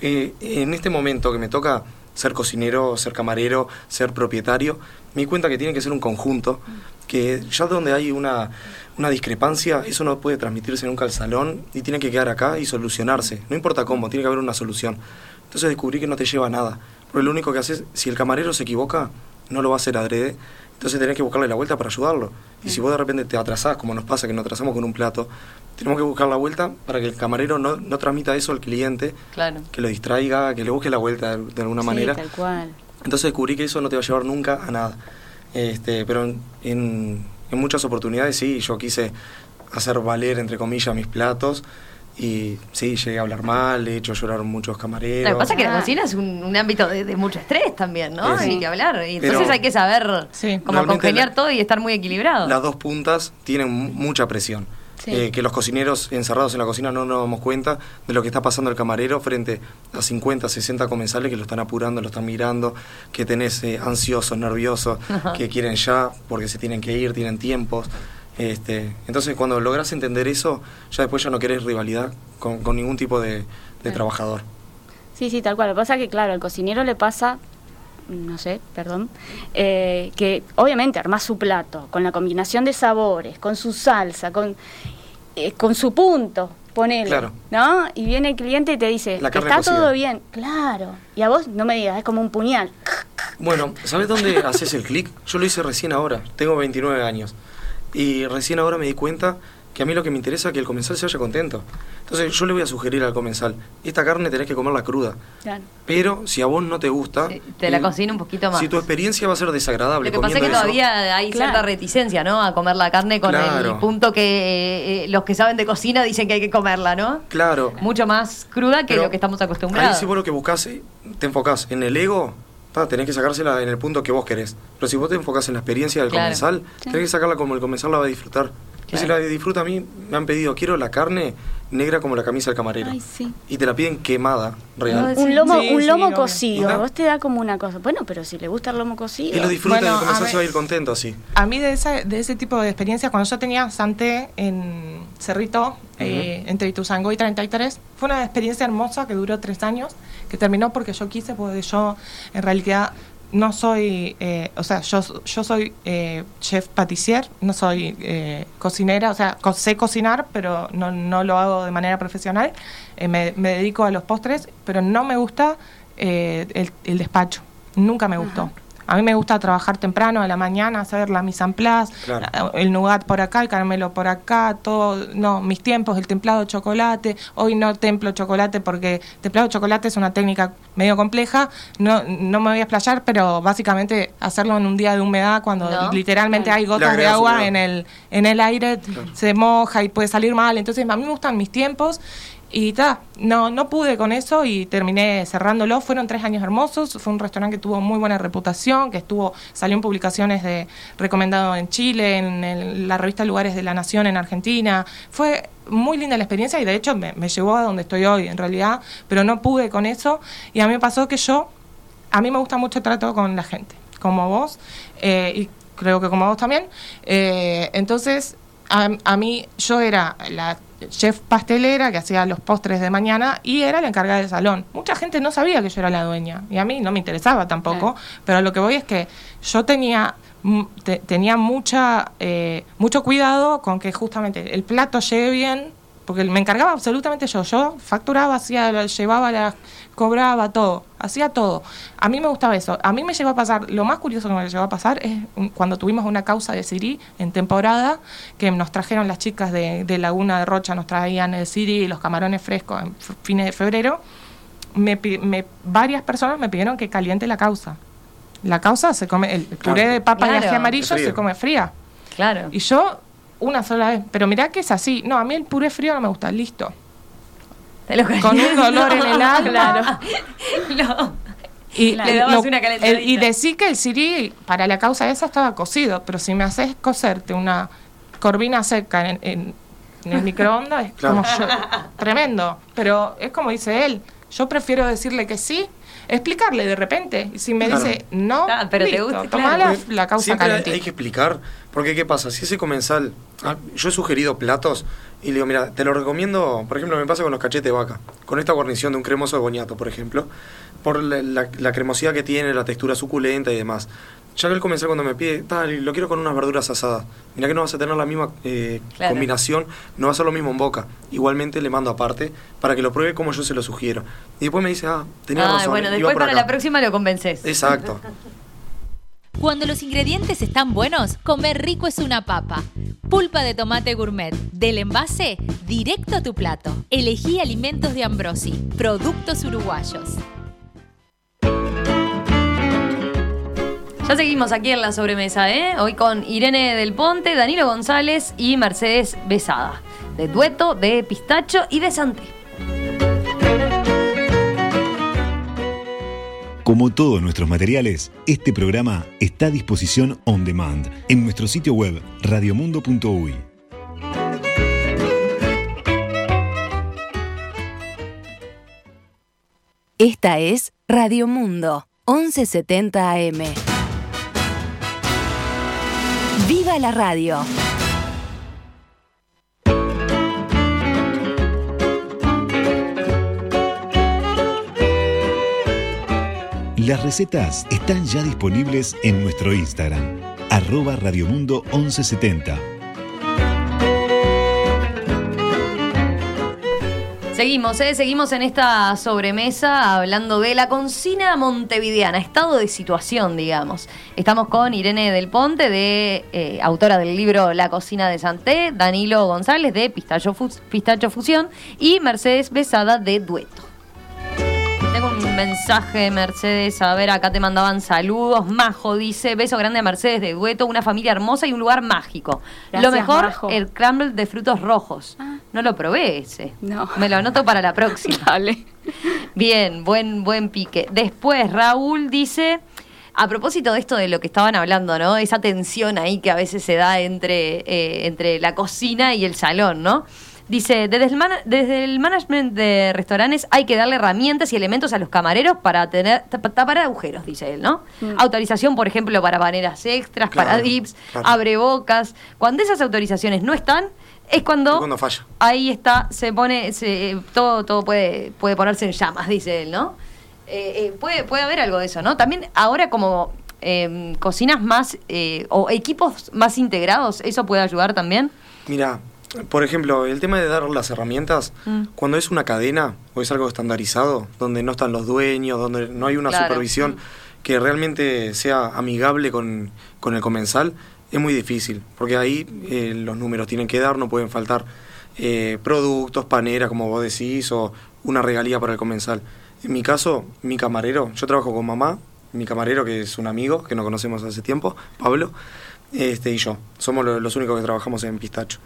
eh, en este momento que me toca ser cocinero, ser camarero, ser propietario, me di cuenta que tiene que ser un conjunto, que ya donde hay una, una discrepancia, eso no puede transmitirse nunca al salón y tiene que quedar acá y solucionarse. No importa cómo, tiene que haber una solución. Entonces descubrí que no te lleva nada, porque lo único que haces, si el camarero se equivoca, no lo va a hacer adrede, entonces tenés que buscarle la vuelta para ayudarlo. Y si vos de repente te atrasás, como nos pasa que nos atrasamos con un plato, tenemos que buscar la vuelta para que el camarero no, no transmita eso al cliente, Claro. que lo distraiga, que le busque la vuelta de, de alguna Sí, manera. tal cual. Entonces descubrí que eso no te va a llevar nunca a nada. Este, pero en, en- en muchas oportunidades sí, yo quise hacer valer, entre comillas, mis platos. Y sí, llegué a hablar mal, he hecho llorar a muchos camareros. Lo que pasa es que la Ah. cocina es un, un ámbito de, de mucho estrés también, ¿no? Sí. Hay que hablar. Y entonces Pero- hay que saber Sí. cómo congeniar la- todo y estar muy equilibrado. Las dos puntas tienen mu- mucha presión. Sí. Eh, que los cocineros encerrados en la cocina no nos damos cuenta de lo que está pasando el camarero frente a 50, 60 comensales que lo están apurando, lo están mirando, que tenés eh, ansiosos, nerviosos, que quieren ya porque se tienen que ir, tienen tiempos. Este, entonces cuando logras entender eso, ya después ya no querés rivalidad con, con ningún tipo de, de trabajador. Sí, sí, tal cual. Lo que pasa es que, claro, al cocinero le pasa, no sé, perdón, eh, que obviamente armás su plato con la combinación de sabores, con su salsa, con, eh, con su punto, ponele, Claro. ¿no? Y viene el cliente y te dice, está cocida. todo bien. Claro. Y a vos no me digas, es como un puñal. Bueno, ¿sabes dónde haces el clic? Yo lo hice recién ahora, tengo 29 años. Y recién ahora me di cuenta que a mí lo que me interesa es que el comensal se vaya contento. Entonces yo le voy a sugerir al comensal, esta carne tenés que comerla cruda. Claro. Pero si a vos no te gusta... Sí, te la eh, cocina un poquito más. Si tu experiencia va a ser desagradable Lo que pasa es que eso, todavía hay Claro. cierta reticencia, ¿no? A comer la carne con el punto que eh, eh, los que saben de cocina dicen que hay que comerla, ¿no? Claro. Mucho más cruda que Pero lo que estamos Ahí acostumbrados. si vos lo que buscás, eh, te enfocás en el ego, ta, tenés que sacársela en el punto que vos querés. Pero si vos te enfocás en la experiencia del Claro. comensal, tenés que sacarla como el comensal la va a disfrutar. Y si la disfruta a mí, me han pedido, quiero la carne negra como la camisa del camarero. Ay, sí. Y te la piden quemada, real. Un lomo, Sí, un lomo cocido. A vos te da como una cosa. Bueno, pero si le gusta el lomo cocido. Y lo disfruta Bueno, y comenzás a a, ver- ir contento así. A mí de, esa, de ese tipo de experiencia, cuando yo tenía Santé en Cerrito, eh, entre Ituzangó y 33, fue una experiencia hermosa que duró tres años, que terminó porque yo quise, porque yo en realidad no soy, eh, o sea, yo, yo soy eh, chef patissier, no soy eh, cocinera, o sea, sé cocinar, pero no, no lo hago de manera profesional. Eh, me, me dedico a los postres, pero no me gusta eh, el, el despacho, nunca me gustó. A mí me gusta trabajar temprano, a la mañana, hacer la mise en place, Claro. el nougat por acá, el caramelo por acá, todo, no, mis tiempos, el templado de chocolate, hoy no templo chocolate porque templado de chocolate es una técnica medio compleja, no, no me voy a explayar, pero básicamente hacerlo en un día de humedad cuando No. literalmente hay gotas de agua en el, en el aire, se moja y puede salir mal, entonces a mí me gustan mis tiempos y ta, no, no pude con eso y terminé cerrándolo. Fueron tres años hermosos. Fue un restaurante que tuvo muy buena reputación, que estuvo, salió en publicaciones de recomendado en Chile, en, la revista Lugares de la Nación en Argentina. Fue muy linda la experiencia y de hecho me, me llevó a donde estoy hoy, en realidad, pero no pude con eso. Y a mí me pasó que yo, a mí me gusta mucho el trato con la gente, como vos, eh, y creo que como vos también. Eh, entonces, a, a mí, yo era la chef pastelera que hacía los postres de mañana y era la encargada del salón. Mucha gente no sabía que yo era la dueña y a mí no me interesaba tampoco, pero lo que voy es que yo tenía mm, te- tenía mucha eh, mucho cuidado con que justamente el plato llegue bien porque me encargaba absolutamente yo. Yo facturaba hacía llevaba la cobraba todo hacía todo. A mí me gustaba eso. A mí me llegó a pasar lo más curioso que me llegó a pasar es cuando tuvimos una causa de Siri en temporada que nos trajeron las chicas de, de Laguna de Rocha nos traían el Siri y los camarones frescos en fines de febrero. Me, me- varias personas me pidieron que caliente la causa. La causa se come el puré de papa y Claro. ají amarillo se come fría. Claro. y yo una sola vez, pero mirá que es así. No, a mí el puré frío no me gusta, listo. Te lo Con un dolor en el alma. Claro. No. Y, Le el- dabas lo- una el- y decir que el siri para la causa esa estaba cocido, pero si me haces cocerte una corvina seca en, en- en el microondas, es Claro. como yo- tremendo. Pero es como dice él, yo prefiero decirle que sí, explicarle de repente. Y si me Claro. dice no, Ah, pero te gusta, tomá claro. la, la causa Siempre hay que explicar, porque ¿qué pasa? Si ese comensal, ah, yo he sugerido platos y le digo, mira, te lo recomiendo, por ejemplo, me pasa con los cachetes de vaca, con esta guarnición de un cremoso de boñato, por ejemplo, por la, la- la cremosidad que tiene, la textura suculenta y demás. Ya que el comensal cuando me pide, tal, lo quiero con unas verduras asadas. Mira que no vas a tener la misma eh, Claro. combinación, no va a ser lo mismo en boca. Igualmente le mando aparte para que lo pruebe como yo se lo sugiero. Y después me dice, ah, tenía Ah, razón. bueno, iba después para acá". la próxima lo convences. Exacto. Cuando los ingredientes están buenos, comer rico es una papa. Pulpa de tomate gourmet. Del envase, directo a tu plato. Elegí alimentos de Ambrosi. Productos uruguayos. Ya seguimos aquí en la sobremesa, ¿eh? Hoy con Irene del Ponte, Danilo González y Mercedes Besada. De Dueto, de Pistacho y de Santé. Como todos nuestros materiales, este programa está a disposición on demand en nuestro sitio web radiomundo.uy. Esta es Radio Mundo, 1170 AM. ¡Viva la radio! Las recetas están ya disponibles en nuestro Instagram, arroba radiomundo 1170. Seguimos, ¿eh? Seguimos en esta sobremesa hablando de la cocina montevideana, estado de situación, digamos. Estamos con Irene del Ponte, de, eh, autora del libro La cocina de Santé, Danilo González, de Pistacho, Fus- Pistacho Fusión, y Mercedes Besada, de Dueto. Tengo un mensaje, Mercedes. A ver, acá te mandaban saludos. Majo dice: Beso grande a Mercedes de Dueto, una familia hermosa y un lugar mágico. Gracias, lo mejor, Majo. el crumble de frutos rojos. Ah. No lo probé ese. No. Me lo anoto para la próxima. Dale. Bien, buen, buen pique. Después, Raúl dice. A propósito de esto de lo que estaban hablando, ¿no? Esa tensión ahí que a veces se da entre, eh, entre la cocina y el salón, ¿no? Dice, desde el, man- desde el management de restaurantes hay que darle herramientas y elementos a los camareros para tener tap- tapar agujeros, dice él, ¿no? Autorización, por ejemplo, para baneras extras, para dips, claro. abrebocas. Cuando esas autorizaciones no están, es cuando, Es cuando falla. ahí está, se pone, se, todo, todo puede, puede ponerse en llamas, dice él, ¿no? Eh, eh, puede, puede haber algo de eso, ¿no? También ahora como eh, cocinas más eh, o equipos más integrados, ¿eso puede ayudar también? Mira, por ejemplo, el tema de dar las herramientas, Mm. cuando es una cadena o es algo estandarizado, donde no están los dueños, donde no hay una Claro. supervisión que realmente sea amigable con, con el comensal, es muy difícil, porque ahí eh, los números tienen que dar, no pueden faltar eh, productos, paneras, como vos decís, o una regalía para el comensal. En mi caso, mi camarero, yo trabajo con mamá, mi camarero que es un amigo que nos conocemos hace tiempo, Pablo, este y yo, somos lo- los únicos que trabajamos en Pistacho.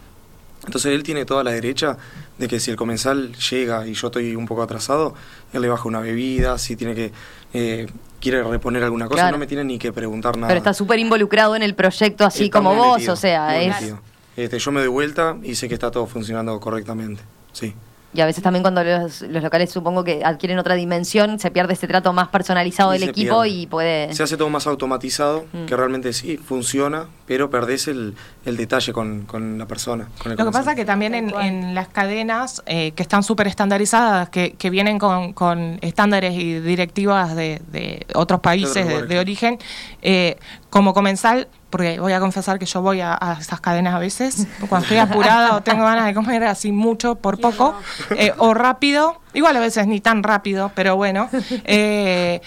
Entonces él tiene toda la derecha de que si el comensal llega y yo estoy un poco atrasado, él le baja una bebida, si tiene que eh, quiere reponer alguna cosa, Claro. no me tiene ni que preguntar nada. Pero está súper involucrado en el proyecto, así Está como vos, metido, o sea, es... Este, yo me doy vuelta y sé que está todo funcionando correctamente. Sí. Y a veces también cuando los, los locales supongo que adquieren otra dimensión, se pierde este trato más personalizado Y del equipo pierde. y puede... Se hace todo más automatizado, Mm. que realmente sí, funciona, pero perdés el, el detalle con, con la persona. Con el Lo que pasa que también en, en las cadenas eh, que están súper estandarizadas, que, que vienen con, con estándares y directivas de, de otros países de, origen, eh, como comensal, porque voy a confesar que yo voy a, a esas cadenas a veces, cuando estoy apurada o tengo ganas de comer así mucho por poco, eh, o rápido, igual a veces ni tan rápido, pero bueno, eh,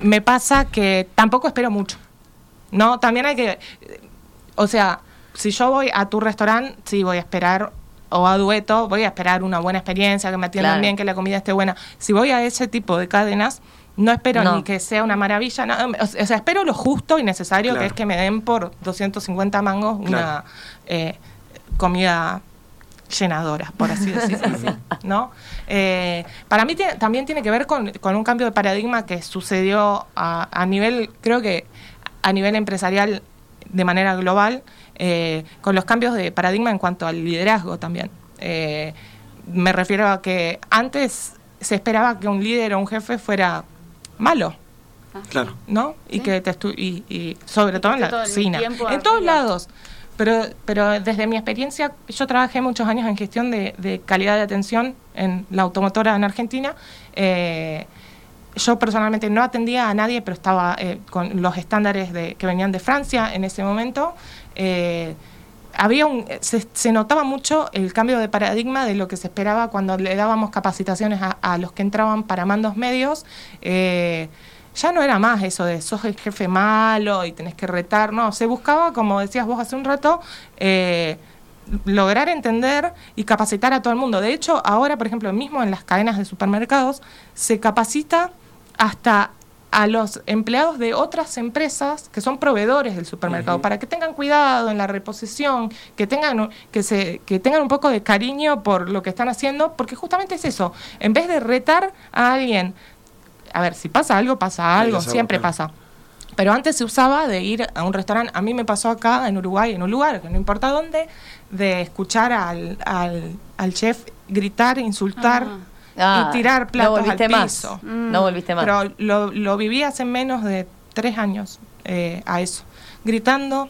me pasa que tampoco espero mucho. No, también hay que, o sea, si yo voy a tu restaurante, sí voy a esperar, o a dueto, voy a esperar una buena experiencia, que me atiendan Claro. bien, que la comida esté buena. Si voy a ese tipo de cadenas, no espero No. ni que sea una maravilla, nada, o sea, espero lo justo y necesario, Claro. que es que me den por 250 mangos una Claro. eh, comida llenadora, por así decirlo. ¿no? Eh, para mí también tiene que ver con, con un cambio de paradigma que sucedió a, a nivel, creo que a nivel empresarial de manera global, eh, con los cambios de paradigma en cuanto al liderazgo también. Eh, me refiero a que antes se esperaba que un líder o un jefe fuera malo, Claro. ¿no? Y que te estu- y, y sobre todo en la cocina, en todos lados. Pero, pero desde mi experiencia, yo trabajé muchos años en gestión de, de calidad de atención en la automotora en Argentina. Eh, yo personalmente no atendía a nadie, pero estaba eh, con los estándares de, que venían de Francia en ese momento. Eh, había un, se, notaba mucho el cambio de paradigma de lo que se esperaba cuando le dábamos capacitaciones a, los que entraban para mandos medios. Eh, ya no era más eso de sos el jefe malo y tenés que retar, no, se buscaba, como decías vos hace un rato, lograr entender y capacitar a todo el mundo. De hecho, ahora, por ejemplo, mismo en las cadenas de supermercados, se capacita hasta a los empleados de otras empresas que son proveedores del supermercado para que tengan cuidado en la reposición, que tengan un- que se que tengan un poco de cariño por lo que están haciendo, porque justamente es eso, en vez de retar a alguien, a ver, si pasa algo, pasa algo, siempre claro. pasa. Pero antes se usaba de ir a un restaurante, a mí me pasó acá en Uruguay, en un lugar, que no importa dónde, de escuchar al, al, al chef gritar, insultar Ah, y tirar platos no al más. piso. No volviste más. Pero lo, lo viví hace menos de tres años eh, a eso. Gritando,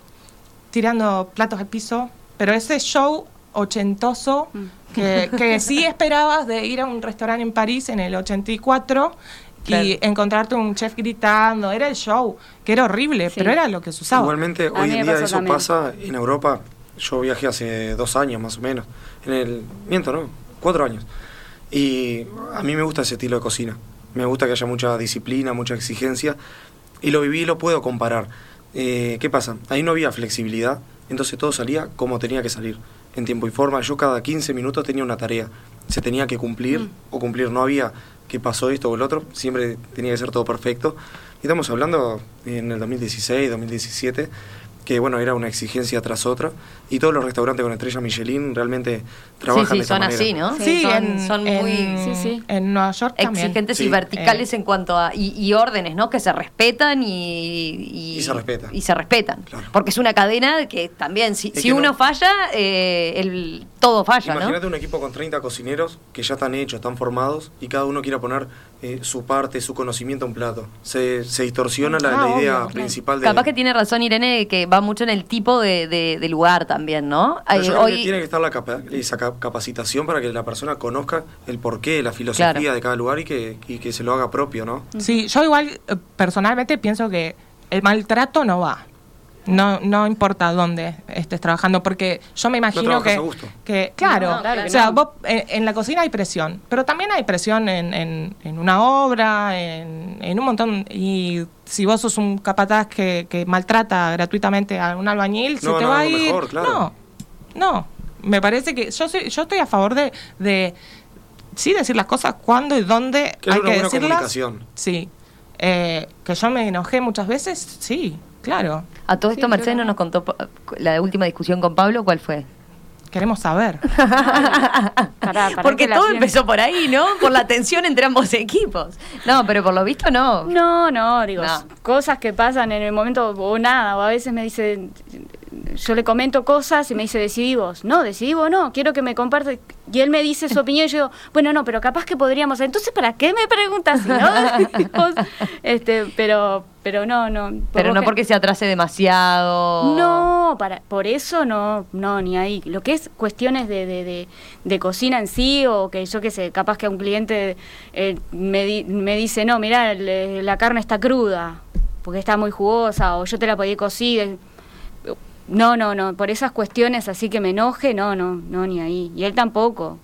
tirando platos al piso. Pero ese show ochentoso que, que sí esperabas de ir a un restaurante en París en el 84 y Claro. encontrarte un chef gritando. Era el show, que era horrible, Sí. pero era lo que se usaba. Igualmente, A hoy en día eso también. pasa en Europa. Yo viajé hace dos años más o menos. En el. Miento, ¿no? Cuatro años. Y a mí me gusta ese estilo de cocina. Me gusta que haya mucha disciplina, mucha exigencia. Y lo viví y lo puedo comparar. Eh, ¿Qué pasa? Ahí no había flexibilidad. Entonces todo salía como tenía que salir. En tiempo y forma. Yo cada 15 minutos tenía una tarea. Se tenía que cumplir Mm. o cumplir. No había que pasó esto o el otro. Siempre tenía que ser todo perfecto. Y estamos hablando en el 2016, 2017, que bueno, era una exigencia tras otra. Y todos los restaurantes con estrella Michelin realmente trabajan sí, sí, de esta son manera. así, ¿no? Sí, son, en, son en- muy Sí, sí. en Nueva York también. exigentes y Sí. verticales en cuanto a y, y órdenes, ¿no? Que se respetan y Y se respetan. y se respetan, Claro. porque es una cadena que también si, si que uno no- falla, eh, el todo falla, Imagínate ¿no? un equipo con 30 cocineros que ya están hechos, están formados y cada uno quiera poner eh, su parte, su conocimiento a un plato. Se, se distorsiona la, Ah, la idea obvio. principal de... Capaz que tiene razón Irene que va mucho en el tipo de, de- de lugar también, ¿no? Pero yo creo que hoy tiene que estar la capa- esa ca- capacitación para que la persona conozca el porqué, la filosofía Claro. de cada lugar y que, y que se lo haga propio, ¿no? Sí, yo igual eh, personalmente pienso que el maltrato no va. No, no importa dónde estés trabajando, porque yo me imagino que, a gusto. que, claro, No, claro que o sea, no. vos en, en la cocina hay presión, pero también hay presión en, en, en una obra, en, en un montón. Y si vos sos un capataz que, que maltrata gratuitamente a un albañil, se No, te no, va a ir. mejor, claro. No, no. Me parece que yo soy, yo estoy a favor de, de sí decir las cosas cuándo y dónde Que hay una que buena decirlas. comunicación. Sí. Eh, que yo me enojé muchas veces, sí, claro. a todo esto Mercedes no nos contó la última discusión con Pablo, ¿cuál fue? Queremos saber. Pará, pará Porque todo empezó por ahí, ¿no? Por la tensión entre ambos equipos. No, pero por lo visto no. No, no, digo, No. cosas que pasan en el momento o nada, o a veces me dice, yo le comento cosas y me dice, decidí vos. No, decidí vos no, quiero que me comparte. Y él me dice su opinión y yo digo, bueno, no, pero capaz que podríamos. Entonces, ¿para qué me preguntas si no? Este, pero, pero no, no. Pero no que- porque se atrase demasiado. No, para, por eso no, no, ni ahí. Lo que es cuestiones de, de, de, de cocina en sí, o que yo qué sé, capaz que un cliente eh, me, di- me dice, no, mira, la carne está cruda, porque está muy jugosa, o yo te la podía cocido. No, no, no, por esas cuestiones así que me enoje, no, no, no, ni ahí. Y él tampoco.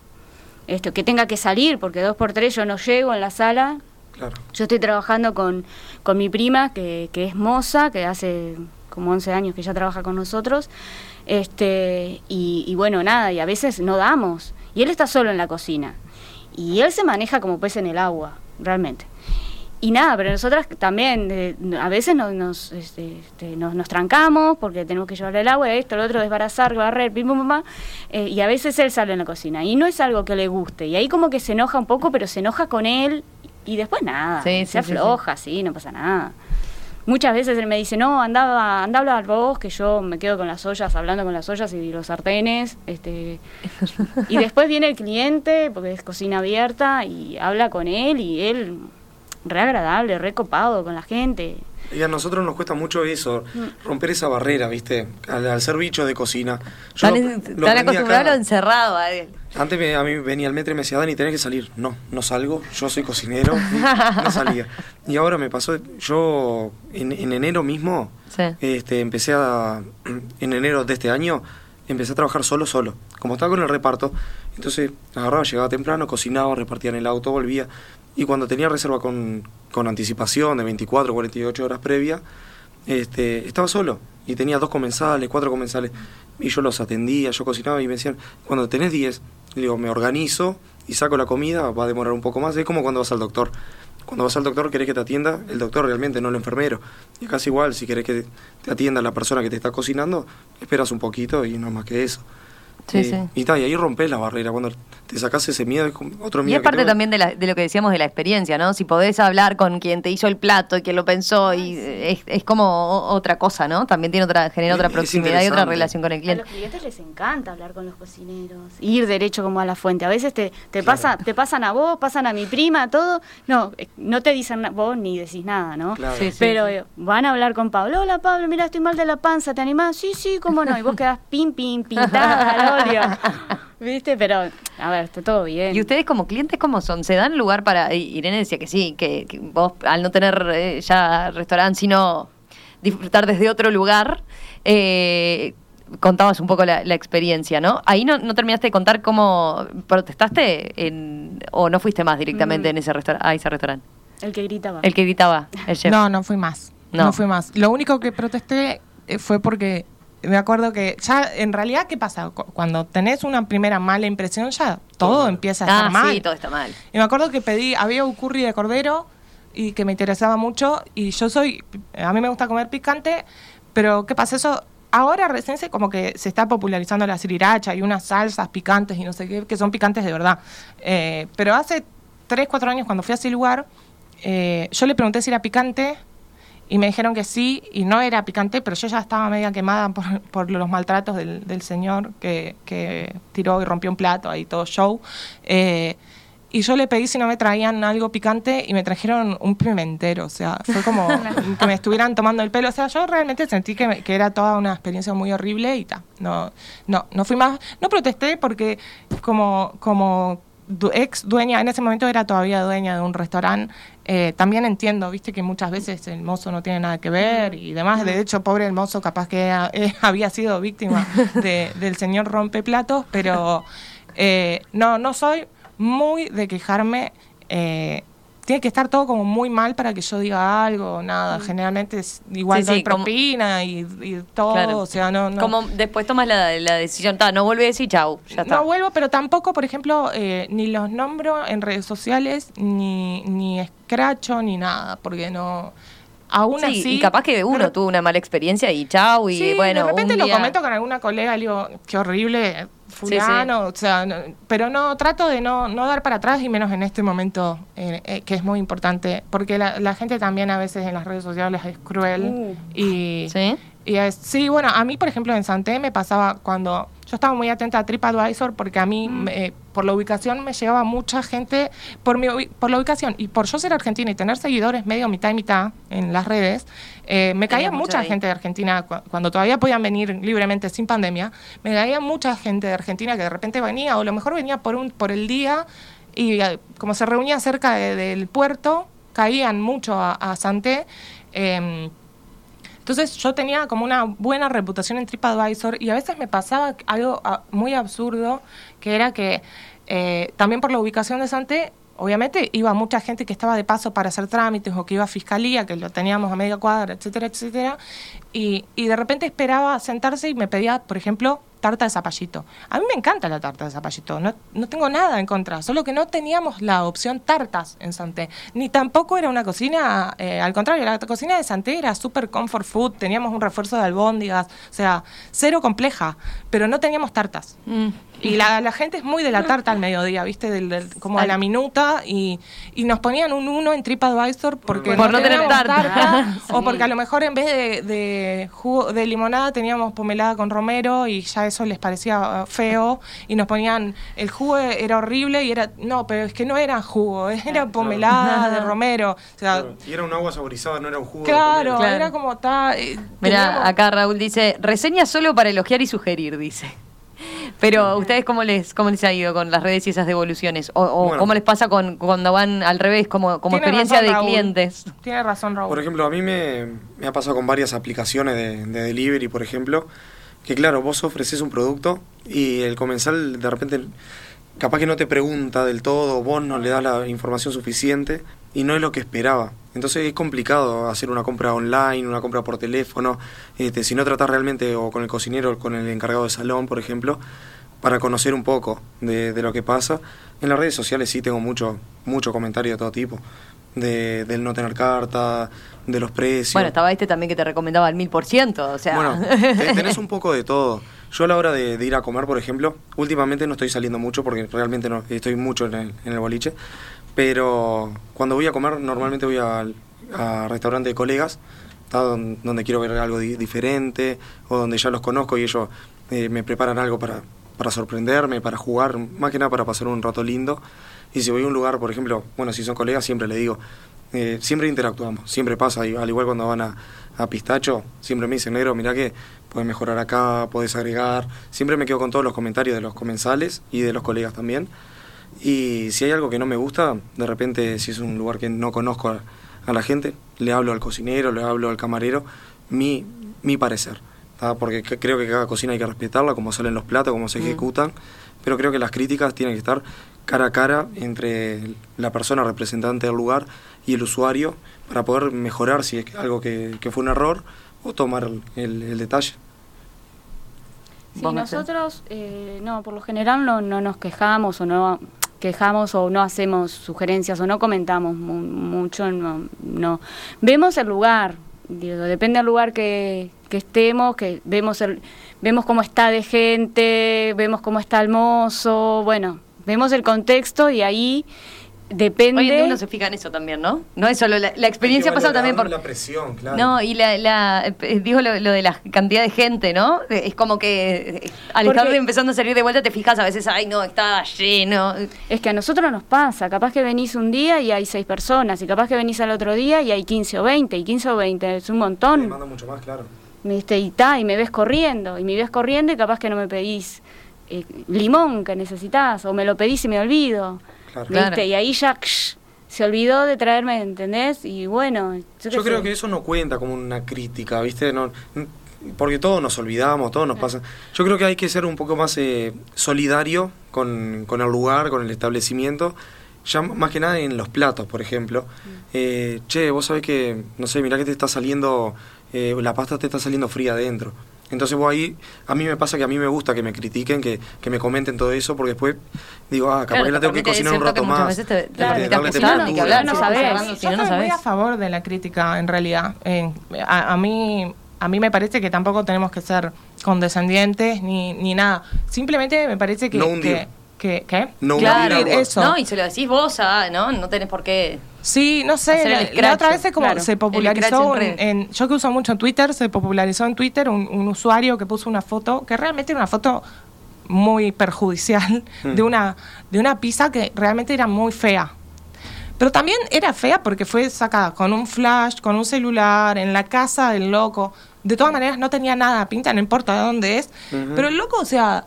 Esto, que tenga que salir, porque dos por tres yo no llego en la sala, Claro. yo estoy trabajando con, con mi prima, que, que es moza, que hace como 11 años que ya trabaja con nosotros. Este, y, y bueno, nada, y a veces no damos. Y él está solo en la cocina. Y él se maneja como pez en el agua, realmente. Y nada, pero nosotras también eh, a veces nos, nos, este, este, nos, nos trancamos porque tenemos que llevarle el agua, esto, lo otro, desbarazar, barrer, pim, pum, pum, pam, eh, y a veces él sale en la cocina y no es algo que le guste. Y ahí como que se enoja un poco, pero se enoja con él y después nada, Sí, se sí, sí, afloja, sí, no pasa nada. Muchas veces él me dice, no, andaba, anda a hablar vos, que yo me quedo con las ollas, hablando con las ollas y los sartenes. Este, y después viene el cliente, porque es cocina abierta, y habla con él, y él, re agradable, re copado con la gente. Y a nosotros nos cuesta mucho eso, Mm. romper esa barrera, ¿viste? Al, al ser bicho de cocina. Yo Están, lo- en- aprendí acostumbrados a lo encerrado a él. Antes me- a mí venía el metro y me decía, Dani, tenés que salir. No, no salgo, yo soy cocinero, no salía. Y ahora me pasó, yo en, en enero mismo, Sí. este, empecé a, en enero de este año, empecé a trabajar solo, solo. Como estaba con el reparto, entonces agarraba, llegaba temprano, cocinaba, repartía en el auto, volvía. Y cuando tenía reserva con, con anticipación de 24 o 48 horas previa, este, estaba solo y tenía dos comensales, cuatro comensales y yo los atendía, yo cocinaba y me decían, cuando tenés 10, digo, me organizo y saco la comida, va a demorar un poco más, es como cuando vas al doctor. Cuando vas al doctor querés que te atienda el doctor realmente, no el enfermero. Y casi igual, si querés que te atienda la persona que te está cocinando, esperas un poquito y no más que eso. Sí, Eh, sí. Y, ta, y ahí rompes la barrera, cuando te sacás ese miedo, es otro Y miedo. es que parte tengo. también de, la- de lo que decíamos de la experiencia, ¿no? Si podés hablar con quien te hizo el plato y quien lo pensó, y es, es como otra cosa, ¿no? También tiene otra, genera Es- otra es proximidad y otra relación con el A cliente. los clientes les encanta hablar con los cocineros, ir derecho como a la fuente. A veces te, te, Claro. pasa, te pasan a vos, pasan a mi prima, todo. No, eh, no te dicen vos ni decís nada, ¿no? Claro. Sí, sí, Pero sí. eh, van a hablar con Pablo. Hola Pablo, mira, estoy mal de la panza, ¿te animás? Sí, sí, cómo no. Y vos quedás pim, pim, pintada ¿Viste? Pero, a ver, está todo bien. ¿Y ustedes como clientes cómo son? ¿Se dan lugar para...? Irene decía que sí, que, que vos al no tener eh, ya restaurante, sino disfrutar desde otro lugar, eh, contabas un poco la, la experiencia, ¿no? Ahí no, no terminaste de contar cómo protestaste en, o no fuiste más directamente Mm. en ese restaurante, a ese restaurante. El que gritaba. El que gritaba, el chef. No, no fui más. No. No. fui más. Lo único que protesté eh, fue porque me acuerdo que ya, en realidad, ¿qué pasa? Cu- Cuando tenés una primera mala impresión, ya todo empieza a ah, estar mal. sí, todo está mal. Y me acuerdo que pedí, había un curry de cordero y que me interesaba mucho y yo soy, a mí me gusta comer picante, pero ¿qué pasa? Eso ahora recién se como que se está popularizando la sriracha y unas salsas picantes y no sé qué, que son picantes de verdad. Eh, pero hace 3, 4 años cuando fui a ese lugar, eh, yo le pregunté si era picante y me dijeron que sí y no era picante, pero yo ya estaba media quemada por, por los maltratos del, del señor que, que, tiró y rompió un plato, ahí todo show. Eh, y yo le pedí si no me traían algo picante y me trajeron un pimentero, o sea, fue como que me estuvieran tomando el pelo, o sea, yo realmente sentí que, me, que era toda una experiencia muy horrible y ta, no, no, no fui más, no protesté porque como, como ex dueña, en ese momento era todavía dueña de un restaurante, eh, también entiendo, viste, que muchas veces el mozo no tiene nada que ver y demás. De hecho, pobre el mozo, capaz que eh, había sido víctima de, del señor rompeplatos, pero eh, no, no soy muy de quejarme. Tiene que estar todo como muy mal para que yo diga algo, nada. Generalmente es igual Sí, como- propina y, y todo, Claro. o sea, no, no. Como después tomas la, la decisión, ta, no vuelve a decir chau, ya está. No vuelvo, pero tampoco, por ejemplo, eh, ni los nombro en redes sociales, ni, ni escracho, ni nada, porque no. Aún Sí, así. y capaz que uno tuvo una mala experiencia y chau, y Sí, bueno. de repente un lo comento con alguna colega, le digo, qué horrible, fulano, o sea, no- pero no, trato de no, no dar para atrás y menos en este momento, eh, eh, que es muy importante, porque la, la gente también a veces en las redes sociales es cruel Uh. y, ¿Sí? y es, sí, bueno, a mí, por ejemplo, en Santé me pasaba cuando yo estaba muy atenta a TripAdvisor porque a mí, me- por la ubicación, me llegaba mucha gente, por, mi, por la ubicación y por yo ser argentina y tener seguidores medio mitad y mitad en las redes, eh, me caía mucha ahí. gente de Argentina cu- cuando todavía podían venir libremente sin pandemia, me caía mucha gente de Argentina que de repente venía o a lo mejor venía por, un, por el día y eh, como se reunía cerca de- del puerto, caían mucho a, a Santé. em, entonces yo tenía como una buena reputación en TripAdvisor y a veces me pasaba algo ah, muy absurdo, que era que eh, también por la ubicación de Santé, obviamente iba mucha gente que estaba de paso para hacer trámites o que iba a fiscalía, que lo teníamos a media cuadra, etcétera, etcétera, y, y de repente esperaba sentarse y me pedía, por ejemplo, tarta de zapallito. A mí me encanta la tarta de zapallito, no, no tengo nada en contra, solo que no teníamos la opción tartas en Santé, ni tampoco era una cocina, eh, al contrario, la cocina de Santé era súper comfort food, teníamos un refuerzo de albóndigas, o sea, cero compleja, pero no teníamos tartas. Mm. Y la, la gente es muy de la tarta al mediodía, ¿viste? Del, del- como de la minuta. Y, y nos ponían un uno en TripAdvisor porque Por no tener tarta. O porque a lo mejor en vez de, de jugo de limonada teníamos pomelada con romero y ya eso les parecía uh, feo. Y nos ponían. El jugo era horrible y era. No, pero es que no era jugo, era pomelada de romero. O sea, Claro, Y era un agua saborizada, no era un jugo. claro, era como. ta- eh, Mira, teníamos- acá Raúl dice, reseña solo para elogiar y sugerir, dice. Pero ustedes cómo les cómo les ha ido con las redes y esas devoluciones o, o Bueno. cómo les pasa con cuando van al revés como como experiencia razón, de Raúl. clientes. Tiene razón, Raúl. Por ejemplo, a mí me, me ha pasado con varias aplicaciones de, de delivery, por ejemplo, que claro, vos ofreces un producto y el comensal de repente capaz que no te pregunta del todo, vos no le das la información suficiente y no es lo que esperaba. Entonces es complicado hacer una compra online, una compra por teléfono, este, si no tratas realmente o con el cocinero o con el encargado de salón, por ejemplo, para conocer un poco de, de lo que pasa. En las redes sociales sí tengo mucho, mucho comentario de todo tipo, de, del no tener carta, de los precios. Bueno, estaba este también que te recomendaba el mil por ciento, o sea. Bueno, te- tenés un poco de todo. Yo a la hora de, de ir a comer, por ejemplo, últimamente no estoy saliendo mucho porque realmente no estoy mucho en el, en el boliche, pero cuando voy a comer normalmente voy al a restaurante de colegas, donde quiero ver algo di- diferente o donde ya los conozco y ellos eh, me preparan algo para, para sorprenderme, para jugar, más que nada para pasar un rato lindo. Y si voy a un lugar, por ejemplo, bueno, si son colegas, siempre le digo, eh, siempre interactuamos, siempre pasa, al igual cuando van a, Pistacho, siempre me dicen, negro, mirá que puedes mejorar acá, puedes agregar, siempre me quedo con todos los comentarios de los comensales y de los colegas también. Y si hay algo que no me gusta, de repente, si es un lugar que no conozco a, a la gente, le hablo al cocinero, le hablo al camarero, mi, mi parecer. ¿tá? Porque creo que cada cocina hay que respetarla, cómo salen los platos, cómo se ejecutan, pero creo que las críticas tienen que estar cara a cara entre la persona representante del lugar y el usuario para poder mejorar si es algo que, que fue un error o tomar el, el- el detalle. Sí, nosotros, eh, no, por lo general no, no nos quejamos o no quejamos o no hacemos sugerencias o no comentamos mu- mucho, no, no. Vemos el lugar, digo, depende del lugar que, que estemos, que vemos el, vemos cómo está de gente, vemos cómo está el mozo, bueno, vemos el contexto y ahí depende. Hoy en día uno se fija en eso también, ¿no? No es solo la, la experiencia Hay que pasada también por. La presión, claro. No, y la, la eh, digo lo, lo de la cantidad de gente, ¿no? Es como que eh, al Porque- estar empezando a salir de vuelta te fijas a veces, ay, no, está lleno. Es que a nosotros nos pasa, capaz que venís un día y hay seis personas, y capaz que venís al otro día y hay 15 o 20, y 15 o 20 es un Me montón. manda mucho más, claro. ¿Viste? Y ta, y me ves corriendo, y me ves corriendo y capaz que no me pedís eh, limón que necesitas, o me lo pedís y me olvido. Claro. ¿Viste? Claro. Y ahí ya ksh, se olvidó de traerme, ¿entendés? Y bueno, yo, creo sé. que eso no cuenta como una crítica, ¿viste? No, porque todos nos olvidamos, todos nos pasa. Yo creo que hay que ser un poco más eh, solidario con, con el lugar, con el establecimiento. Ya más que nada en los platos, por ejemplo. Eh, che, vos sabés que, no sé, mirá que te está saliendo, eh, la pasta te está saliendo fría adentro. Entonces vos ahí, a mí me pasa que a mí me gusta que me critiquen, que, que me comenten todo eso, porque después digo, ah, capaz Claro, que la tengo que cocinar un que rato más. veces te- Claro, que hablar, No si yo no, muy a favor de la crítica, en realidad. Eh, a, a mí a mí me parece que tampoco tenemos que ser condescendientes ni, ni nada. Simplemente me parece que... No hundir. que, que- ¿Qué? No Claro, hundir eso. No, y se lo decís vos, ah, ¿no? No tenés por qué. Sí, no sé, la, otra vez es como claro, se popularizó, en en, yo que uso mucho Twitter, se popularizó en Twitter un, un usuario que puso una foto, que realmente era una foto muy perjudicial, Mm. de, una, de una pizza que realmente era muy fea. Pero también era fea porque fue sacada con un flash, con un celular, en la casa del loco. De todas maneras no tenía nada pinta, no importa de dónde es. Pero el loco, o sea,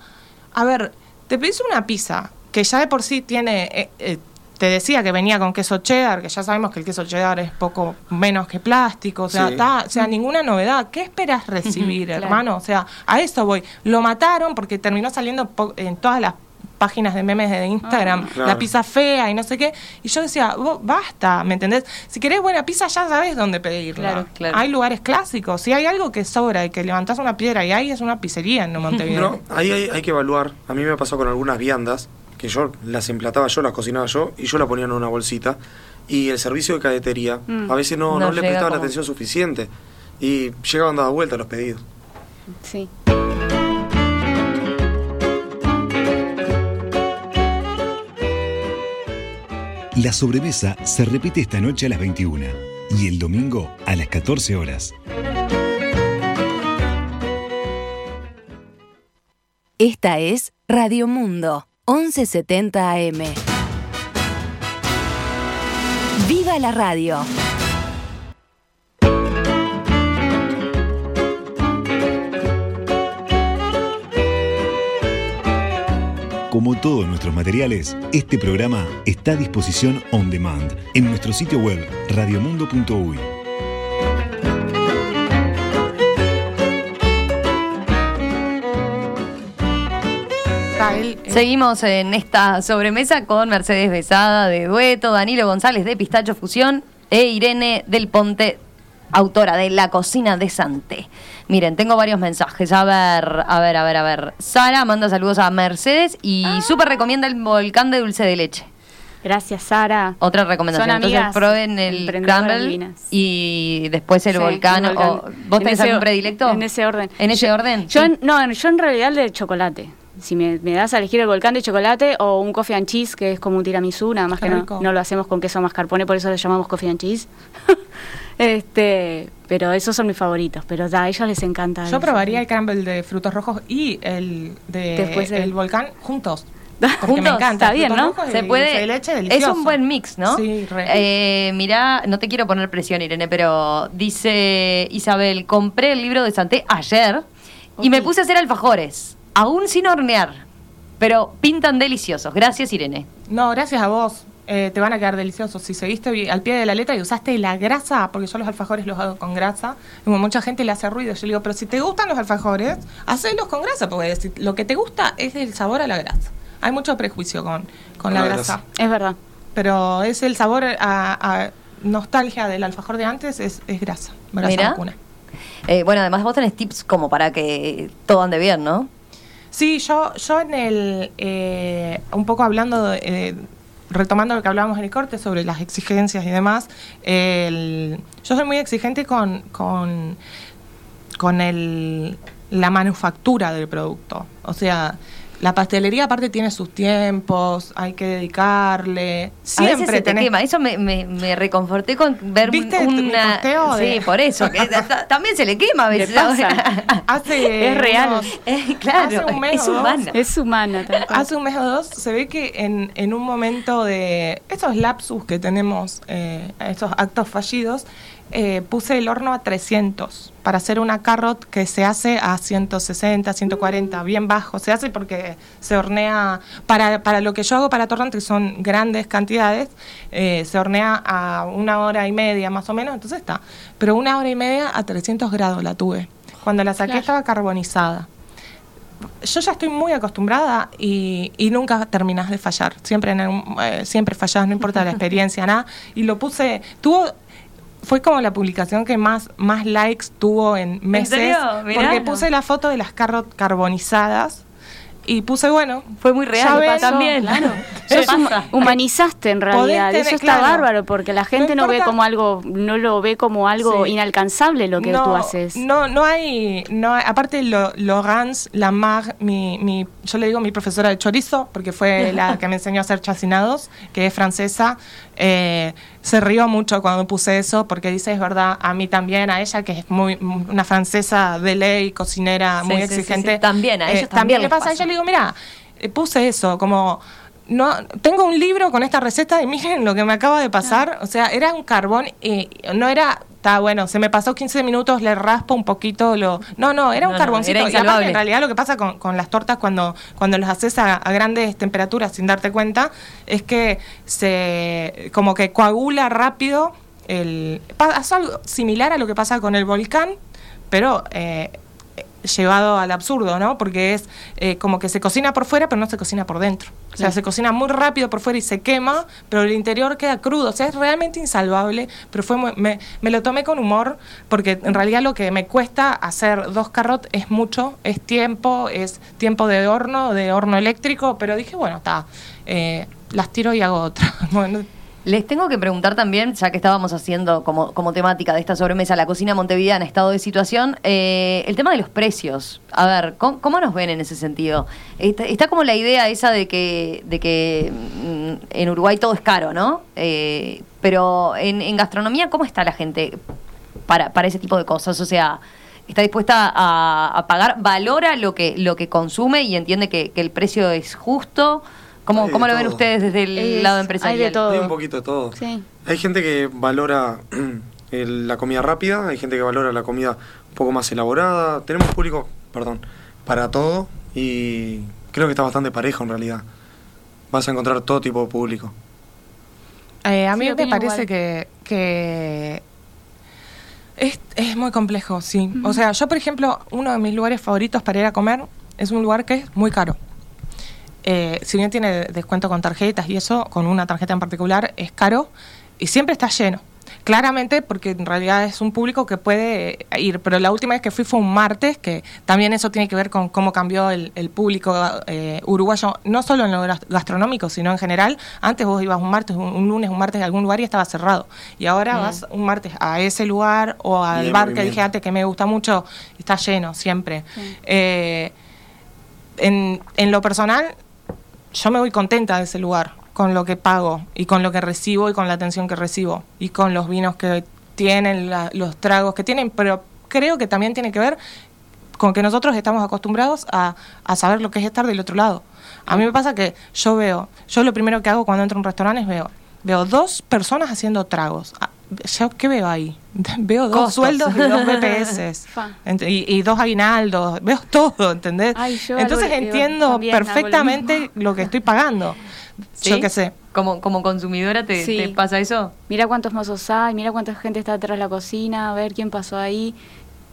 a ver, te pedís una pizza que ya de por sí tiene, eh, eh, te decía que venía con queso cheddar, que ya sabemos que el queso cheddar es poco menos que plástico, o sea, Sí. ta- o sea ninguna novedad. ¿Qué esperas recibir, Claro. hermano? O sea, a eso voy. Lo mataron porque terminó saliendo en todas las páginas de memes de Instagram, Claro. la pizza fea y no sé qué. Y yo decía, vos, basta, ¿me entendés? Si querés buena pizza ya sabés dónde pedirla. Claro, claro. Hay lugares clásicos. Si hay algo que sobra y que levantás una piedra y ahí es una pizzería en Montevideo. Pero ahí hay, hay que evaluar. A mí me pasó con algunas viandas que yo las emplataba yo, las cocinaba yo y yo la ponía en una bolsita. Y el servicio de cadetería Mm. a veces no, No no le prestaba la atención suficiente. Y llegaban dadas vueltas los pedidos. Sí. La sobremesa se repite esta noche a las 21 y el domingo a las 14 horas. Esta es Radio Mundo, 1170 AM. ¡Viva la radio! Como todos nuestros materiales, este programa está a disposición on demand en nuestro sitio web radiomundo.uy. Seguimos en esta sobremesa con Mercedes Besada de Dueto, Danilo González de Pistacho Fusión e Irene del Ponte, autora de La Cocina de Santé. Miren, tengo varios mensajes. A ver, a ver, a ver, a ver. Sara manda saludos a Mercedes y súper recomienda el volcán de dulce de leche. Gracias, Sara. Otra recomendación. Son Entonces prueben el crumble y después el Sí, volcán. el o-. ¿Vos En tenés ese algún predilecto? En ese orden. ¿En ese Yo- orden? Yo, Sí. no, yo en realidad el de chocolate. Si me, me das a elegir el volcán de chocolate o un coffee and cheese, que es como un tiramisú, nada más Qué que no, lo hacemos con queso mascarpone, por eso le llamamos coffee and cheese. este, pero esos son mis favoritos, pero ya, a ellos les encanta. Yo eso. probaría el crumble de frutos rojos y el de Después el volcán juntos. Porque Juntos, me encanta. está bien, ¿no? Se puede. de leche, es un buen mix, ¿no? Sí, re. Eh, mirá, no te quiero poner presión, Irene, pero dice Isabel: compré el libro de Santé ayer y me puse a hacer alfajores, aún sin hornear, pero pintan deliciosos. Gracias, Irene. No, gracias a vos. Eh, te van a quedar deliciosos. Si seguiste al pie de la letra y usaste la grasa, porque yo los alfajores los hago con grasa, como mucha gente le hace ruido. Yo le digo, pero si te gustan los alfajores, hacelos con grasa, porque lo que te gusta es el sabor a la grasa. Hay mucho prejuicio con, con la grasa. Es verdad. Pero es el sabor a, a nostalgia del alfajor de antes, es, es grasa. Grasa vacuna. Eh, bueno, además vos tenés tips como para que todo ande bien, ¿no? Sí, yo, yo en el, eh, un poco hablando, eh, retomando lo que hablábamos en el corte sobre las exigencias y demás, el- yo soy muy exigente con, con con el, la manufactura del producto. O sea, la pastelería aparte tiene sus tiempos, hay que dedicarle. Siempre a veces se te quema. Eso me, me, me reconforté con ver ¿Viste una. de- Sí, por eso. que también se le quema a veces. pasa. Hace Es real. unos- Eh, claro, Hace un mes es o dos. humana. Es humana. Hace un mes o dos se ve que en, en un momento de esos lapsus que tenemos, eh, esos actos fallidos, eh, puse el horno a 300 para hacer una carrot que se hace a 160, 140, bien bajo. Se hace porque se hornea, para, para lo que yo hago para torrante, que son grandes cantidades, eh, se hornea a una hora y media más o menos, entonces está. Pero una hora y media a 300 grados la tuve. Cuando la saqué Claro. estaba carbonizada yo ya estoy muy acostumbrada y, y nunca terminas de fallar. Siempre, en algún- eh, siempre fallas, no importa la experiencia, nada. Y lo puse, tuvo, fue como la publicación que más, más likes tuvo en meses. serio? Mirá, porque puse la foto de las carrot carbonizadas y puse, bueno. Fue muy real, también. claro. Pasa. humanizaste en realidad. tener- Eso está claro. bárbaro porque la gente no, ve como algo, no lo ve como algo Sí. inalcanzable lo que no, tú haces. No, no hay, no hay- aparte lo, Laurence Lamar, mi, mi, yo le digo mi profesora de chorizo, porque fue la que me enseñó a hacer chacinados, que es francesa, eh, se rió mucho cuando puse eso, porque dice, es verdad, a mí también, a ella, que es muy una francesa de ley, cocinera, Sí, muy sí, exigente. sí, también, a eh, ellos también le pasa. A pasa. ella le digo, mira, eh, puse eso, como no tengo un libro con esta receta y miren lo que me acaba de pasar. O sea, era un carbón y no era. Está bueno, se me pasó 15 minutos, le raspo un poquito lo. No, no, era un No, no, carboncito. era y aparte, insalvable. en realidad, lo que pasa con, con las tortas cuando, cuando las haces a, a grandes temperaturas sin darte cuenta es que se. como que coagula rápido. El, pasa algo similar a lo que pasa con el volcán, pero. eh, llevado al absurdo, ¿no? Porque es eh, como que se cocina por fuera, pero no se cocina por dentro. O sea, se cocina muy rápido por fuera y se quema, pero el interior queda crudo. O sea, es realmente insalvable, pero fue muy- me, me lo tomé con humor, porque en realidad lo que me cuesta hacer dos carrot es mucho, es tiempo, es tiempo de horno, de horno eléctrico, pero dije, bueno, está, eh, las tiro y hago otra. bueno, Les tengo que preguntar también, ya que estábamos haciendo como, como temática de esta sobremesa la cocina montevideana, estado de situación, eh, el tema de los precios. A ver, ¿cómo, nos ven en ese sentido? Está, como la idea esa de que, de que mm, en Uruguay todo es caro, ¿no? Eh, pero en, gastronomía, ¿cómo está la gente para, para ese tipo de cosas? O sea, ¿está dispuesta a, pagar? ¿Valora lo que, lo que consume y entiende que el precio es justo? ¿Cómo, Hay cómo lo ven ustedes desde el Es- lado hay empresarial? de todo. Hay un poquito de todo. Sí. Hay gente que valora el- la comida rápida, hay gente que valora la comida un poco más elaborada. Tenemos público, perdón, para todo y creo que está bastante parejo en realidad. Vas a encontrar todo tipo de público. Eh, a Sí, mí me parece que es, es muy complejo, sí. O sea, yo, por ejemplo, uno de mis lugares favoritos para ir a comer es un lugar que es muy caro. Eh, si bien tiene descuento con tarjetas y eso, con una tarjeta en particular, es caro y siempre está lleno. Claramente porque en realidad es un público que puede ir, pero la última vez que fui fue un martes, que también eso tiene que ver con cómo cambió el, el público eh, uruguayo, no solo en lo gas- gastronómico, sino en general. Antes vos ibas un martes, un, un lunes, un martes a algún lugar y estaba cerrado. Y ahora vas un martes a ese lugar o al bar que dije antes que me gusta mucho, está lleno siempre. Eh, en, en lo personal, yo me voy contenta de ese lugar, con lo que pago y con lo que recibo y con la atención que recibo y con los vinos que tienen, la- los tragos que tienen, pero creo que también tiene que ver con que nosotros estamos acostumbrados a, a saber lo que es estar del otro lado. A mí me pasa que yo veo, yo lo primero que hago cuando entro a un restaurante es veo, veo dos personas haciendo tragos. ¿Yo qué veo ahí? Veo dos Costos. sueldos y dos BPS. Y, y dos aguinaldos, veo todo, ¿entendés? Ay, Entonces algo- entiendo lo perfectamente lo, que estoy pagando. ¿Sí? Yo qué sé. Como, como consumidora te, Sí. te pasa eso. Mira cuántos mozos hay, mira cuánta gente está detrás de la cocina, a ver quién pasó ahí.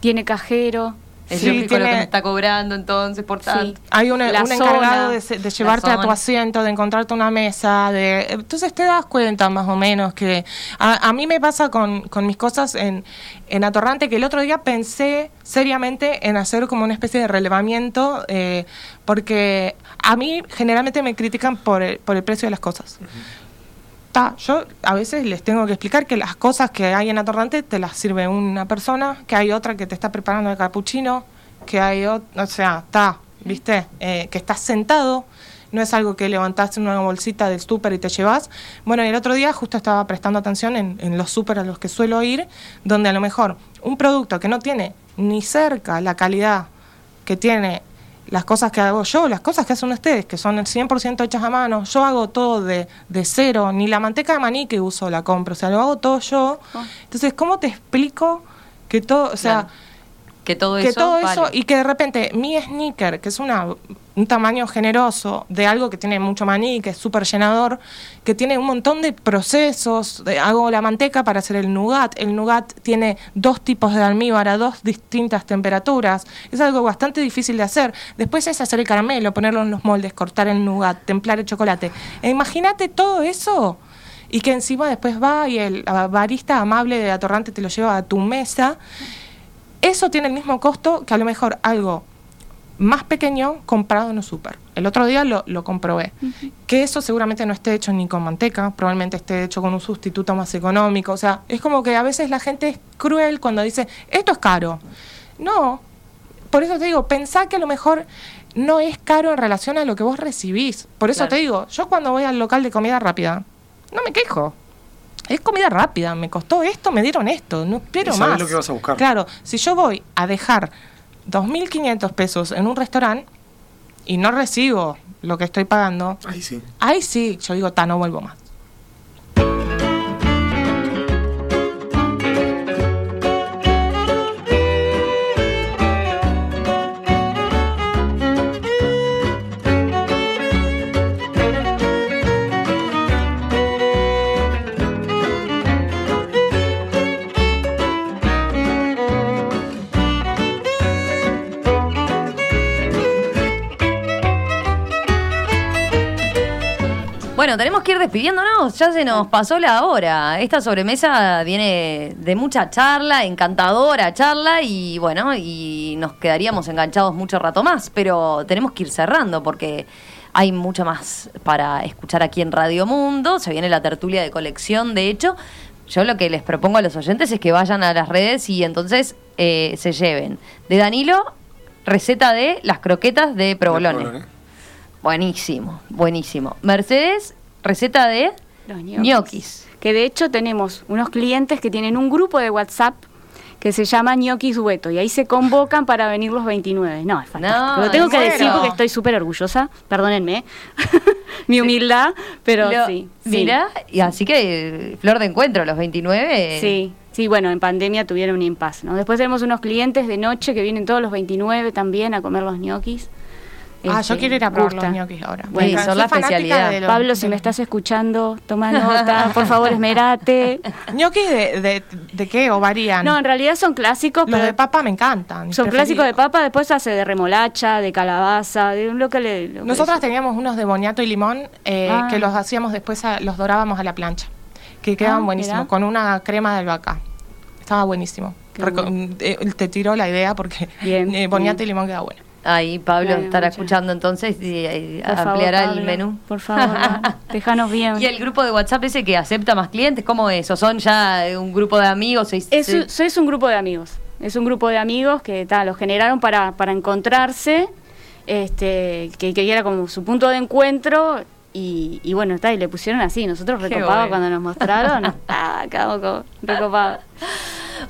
Tiene cajero. Es Sí, lógico lo que tiene- me está cobrando entonces, por tanto. Hay una- un encargado de, llevarte a tu asiento, de encontrarte una mesa, de entonces te das cuenta más o menos que a, a mí me pasa con, con mis cosas en, en Atorrante que el otro día pensé seriamente en hacer como una especie de relevamiento eh, porque a mí generalmente me critican por el, por el precio de las cosas. Yo a veces les tengo que explicar que las cosas que hay en Atorrante te las sirve una persona, que hay otra que te está preparando el capuchino, que hay otra, o sea, está, ¿viste? Eh, que estás sentado, no es algo que levantaste en una bolsita del súper y te llevas. Bueno, el otro día justo estaba prestando atención en, en los súper a los que suelo ir, donde a lo mejor un producto que no tiene ni cerca la calidad que tiene las cosas que hago yo, las cosas que hacen ustedes, que son el 100% hechas a mano, yo hago todo de, de cero, ni la manteca de maní que uso la compro, o sea, lo hago todo yo. Oh. Entonces, ¿cómo te explico que todo, o sea, Claro. Que todo que eso. todo vale. eso y que de repente mi sneaker, que es una, un tamaño generoso de algo que tiene mucho maní, que es súper llenador, que tiene un montón de procesos, de- hago la manteca para hacer el nougat, el nougat tiene dos tipos de almíbar a dos distintas temperaturas, es algo bastante difícil de hacer. Después es hacer el caramelo, ponerlo en los moldes, cortar el nougat, templar el chocolate. E imagínate todo eso y que encima después va y el barista amable de Atorrante te lo lleva a tu mesa. Eso tiene el mismo costo que a lo mejor algo más pequeño comprado en un súper. El otro día lo, lo comprobé. Que eso seguramente no esté hecho ni con manteca, probablemente esté hecho con un sustituto más económico. O sea, es como que a veces la gente es cruel cuando dice, esto es caro. No, por eso te digo, pensá que a lo mejor no es caro en relación a lo que vos recibís. Por eso Claro. te digo, yo cuando voy al local de comida rápida, no me quejo. Es comida rápida, me costó esto, me dieron esto, no sabés más. lo que vas a buscar. Claro, si yo voy a dejar 2.500 pesos en un restaurante y no recibo lo que estoy pagando, Ahí sí. ahí sí, yo digo, ta, no vuelvo más. Bueno, tenemos que ir despidiéndonos, ya se nos pasó la hora. Esta sobremesa viene de mucha charla, encantadora charla, y bueno, y nos quedaríamos enganchados mucho rato más, pero tenemos que ir cerrando porque hay mucho más para escuchar aquí en Radio Mundo. Se viene la tertulia de colección, de hecho. Yo lo que les propongo a los oyentes es que vayan a las redes y entonces eh, se lleven de Danilo receta de las croquetas de provolone. provolone. Buenísimo, buenísimo. Mercedes, receta de Los ñoquis. Que de hecho tenemos unos clientes que tienen un grupo de WhatsApp que se llama ñoquis dueto y ahí se convocan para venir los 29. No, es fantástico. No, Lo tengo que muero. decir porque estoy súper orgullosa, perdónenme, mi humildad, pero Lo- sí. sí. Mira, y así que flor de encuentro, los 29. Sí, sí, bueno, en pandemia tuvieron un impasse, ¿no? Después tenemos unos clientes de noche que vienen todos los 29 también a comer los ñoquis. Ah, Este, yo quiero ir a probar gusta. los ñoquis ahora. Bueno, encanta. son la especialidad. de los- Pablo, si me estás escuchando, toma nota, por favor, esmerate. ¿Ñoquis de, de, de qué? ¿O varían? No, en realidad son clásicos, Los pero de papa me encantan. son clásicos de papa, después hace de remolacha, de calabaza, de lo que le... lo Nosotras teníamos unos de boniato y limón eh, Ah. que los hacíamos después, a- los dorábamos a la plancha. Que quedaban Ah, buenísimos, con una crema de albahaca. Estaba buenísimo. Bueno. eh, te tiró la idea porque Bien, eh, boniato bien. y limón queda bueno. Ahí Pablo Bueno, estará muchas- escuchando entonces y eh, favor, ampliará el menú. Por favor, déjanos bien. ¿Y el grupo de WhatsApp ese que acepta más clientes? ¿Cómo es? ¿O son ya eh, un grupo de amigos? ¿Se- Es, se- un- es un grupo de amigos. Es un grupo de amigos que ta, los generaron para, para encontrarse, este, que, que era como su punto de encuentro. Y, y bueno, está, y le pusieron así. Nosotros recopados cuando nos mostraron, ah, como recopados.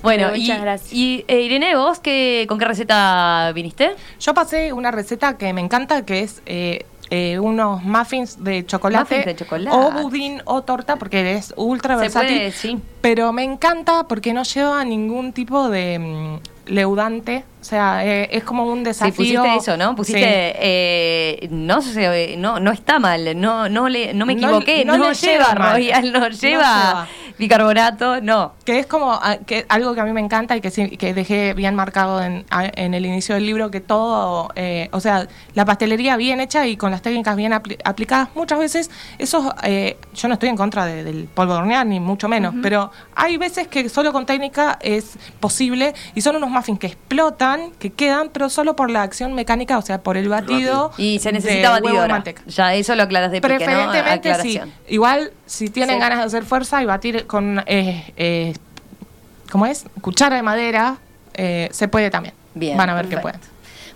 Bueno, Pero y, muchas gracias. y, eh, Irene, ¿vos qué, con qué receta viniste? Yo pasé una receta que me encanta, que es eh, eh, unos muffins de chocolate. Muffins de chocolate. O budín o torta, porque es ultra Se versátil. puede, sí. Pero me encanta porque no lleva ningún tipo de mm, leudante. O sea, eh, es como un Sí, desafío. pusiste eso, ¿no? Pusiste, Sí. eh, no, se- no, no está mal, no, no, le, no me No- equivoqué, no, no le lleva. Royal, no No lleva, bicarbonato, no. Que es como ah, que algo que a mí me encanta y que, sí- que dejé bien marcado en, en el inicio del libro, que todo, eh, o sea, la pastelería bien hecha y con las técnicas bien apli- aplicadas, muchas veces, eso, eh, yo no estoy en contra de- del polvo de hornear, ni mucho menos, pero hay veces que solo con técnica es posible y son unos muffins que explotan, que quedan, pero solo por la acción mecánica, o sea, por el batido. Y se necesita batidora. manteca. Ya, eso lo aclaras de pique, ¿no? Preferentemente sí. Igual, si tienen Sí. ganas de hacer fuerza y batir con, eh, eh, ¿cómo es? Cuchara de madera, eh, se puede también. Bien. Van a ver que pueden.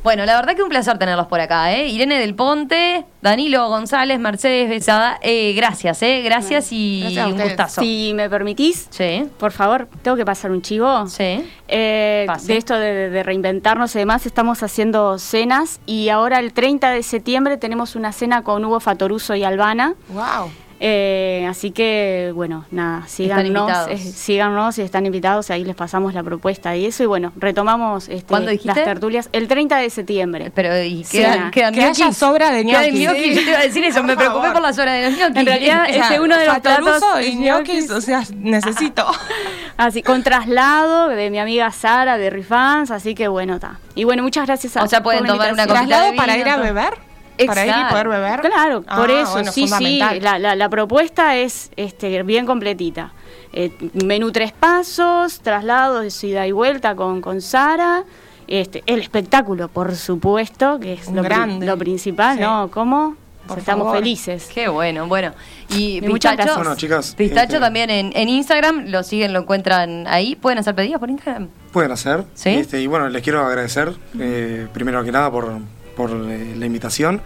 Bueno, la verdad que un placer tenerlos por acá, ¿eh? Irene del Ponte, Danilo González, Mercedes Besada, eh, gracias, ¿eh? Gracias y Gracias un gustazo. Si me permitís, Sí, por favor, tengo que pasar un chivo. sí. Eh, de esto de, de reinventarnos y demás, estamos haciendo cenas y ahora el 30 de septiembre tenemos una cena con Hugo Fatoruso y Albana. ¡Wow! Eh, así que, bueno, nada, síganos, eh, síganos y están invitados, ahí les pasamos la propuesta y eso. Y bueno, retomamos este, las tertulias el 30 de septiembre. Pero y Sí. quedan, quedan Que haya ñoquis. sobra de ñoquis. yo te iba a decir eso, Por me preocupé favor. por la sobra de los ñoquis. En realidad, O sea, ese uno de los platos y ñoquis, o sea, necesito. Así, con traslado de mi amiga Sara de Rifans, así que bueno, está. Y bueno, muchas gracias a O sea, pueden tomar una copita de ¿Traslado para ir a todo. beber? ¿Para ir y poder beber? Claro, Ah, por eso, bueno, sí, sí, fundamental. la, la, la propuesta es este, bien completita. Eh, menú tres pasos, traslados de ida y vuelta con, con Sara, este, el espectáculo, por supuesto, que es lo, pri- grande. lo principal, Sí. ¿no? ¿Cómo? Por Estamos favor. felices. Qué bueno, bueno. Y muchas Pistacho, gracias. Bueno, chicas, Pistacho este- también en, en Instagram, lo siguen, lo encuentran ahí. ¿Pueden hacer pedidos por Instagram? Pueden hacer. ¿Sí? Este, y bueno, les quiero agradecer, eh, primero que nada, por, por eh, la invitación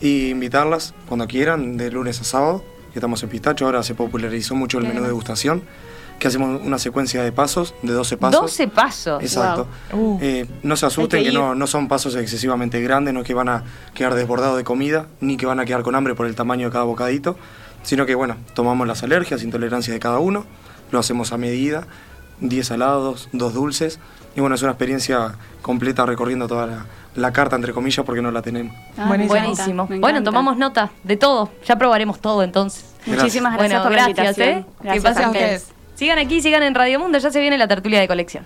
y invitarlas cuando quieran, de lunes a sábado, que estamos en Pistacho. Ahora se popularizó mucho el menú de degustación, que hacemos una secuencia de pasos, de 12 pasos. 12 pasos. Exacto. Wow. Uh. Eh, no se asusten que que, no, no son pasos excesivamente grandes, no es que van a quedar desbordados de comida, ni que van a quedar con hambre por el tamaño de cada bocadito, sino que bueno, tomamos las alergias, intolerancias de cada uno, lo hacemos a medida, 10 salados, 2 dulces, y bueno, es una experiencia completa recorriendo toda la, la carta, entre comillas, porque no la tenemos. Ah, Buenísimo. Bueno, tomamos nota de todo. Ya probaremos todo entonces. Muchísimas gracias bueno, por gracias, la invitación. ¿eh? Que Gracias pasen a ustedes. Sigan aquí, sigan en Radio Mundo, ya se viene la tertulia de colección.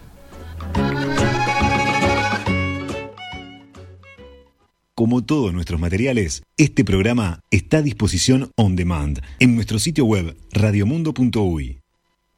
Como todos nuestros materiales, este programa está a disposición on demand en nuestro sitio web radiomundo.uy.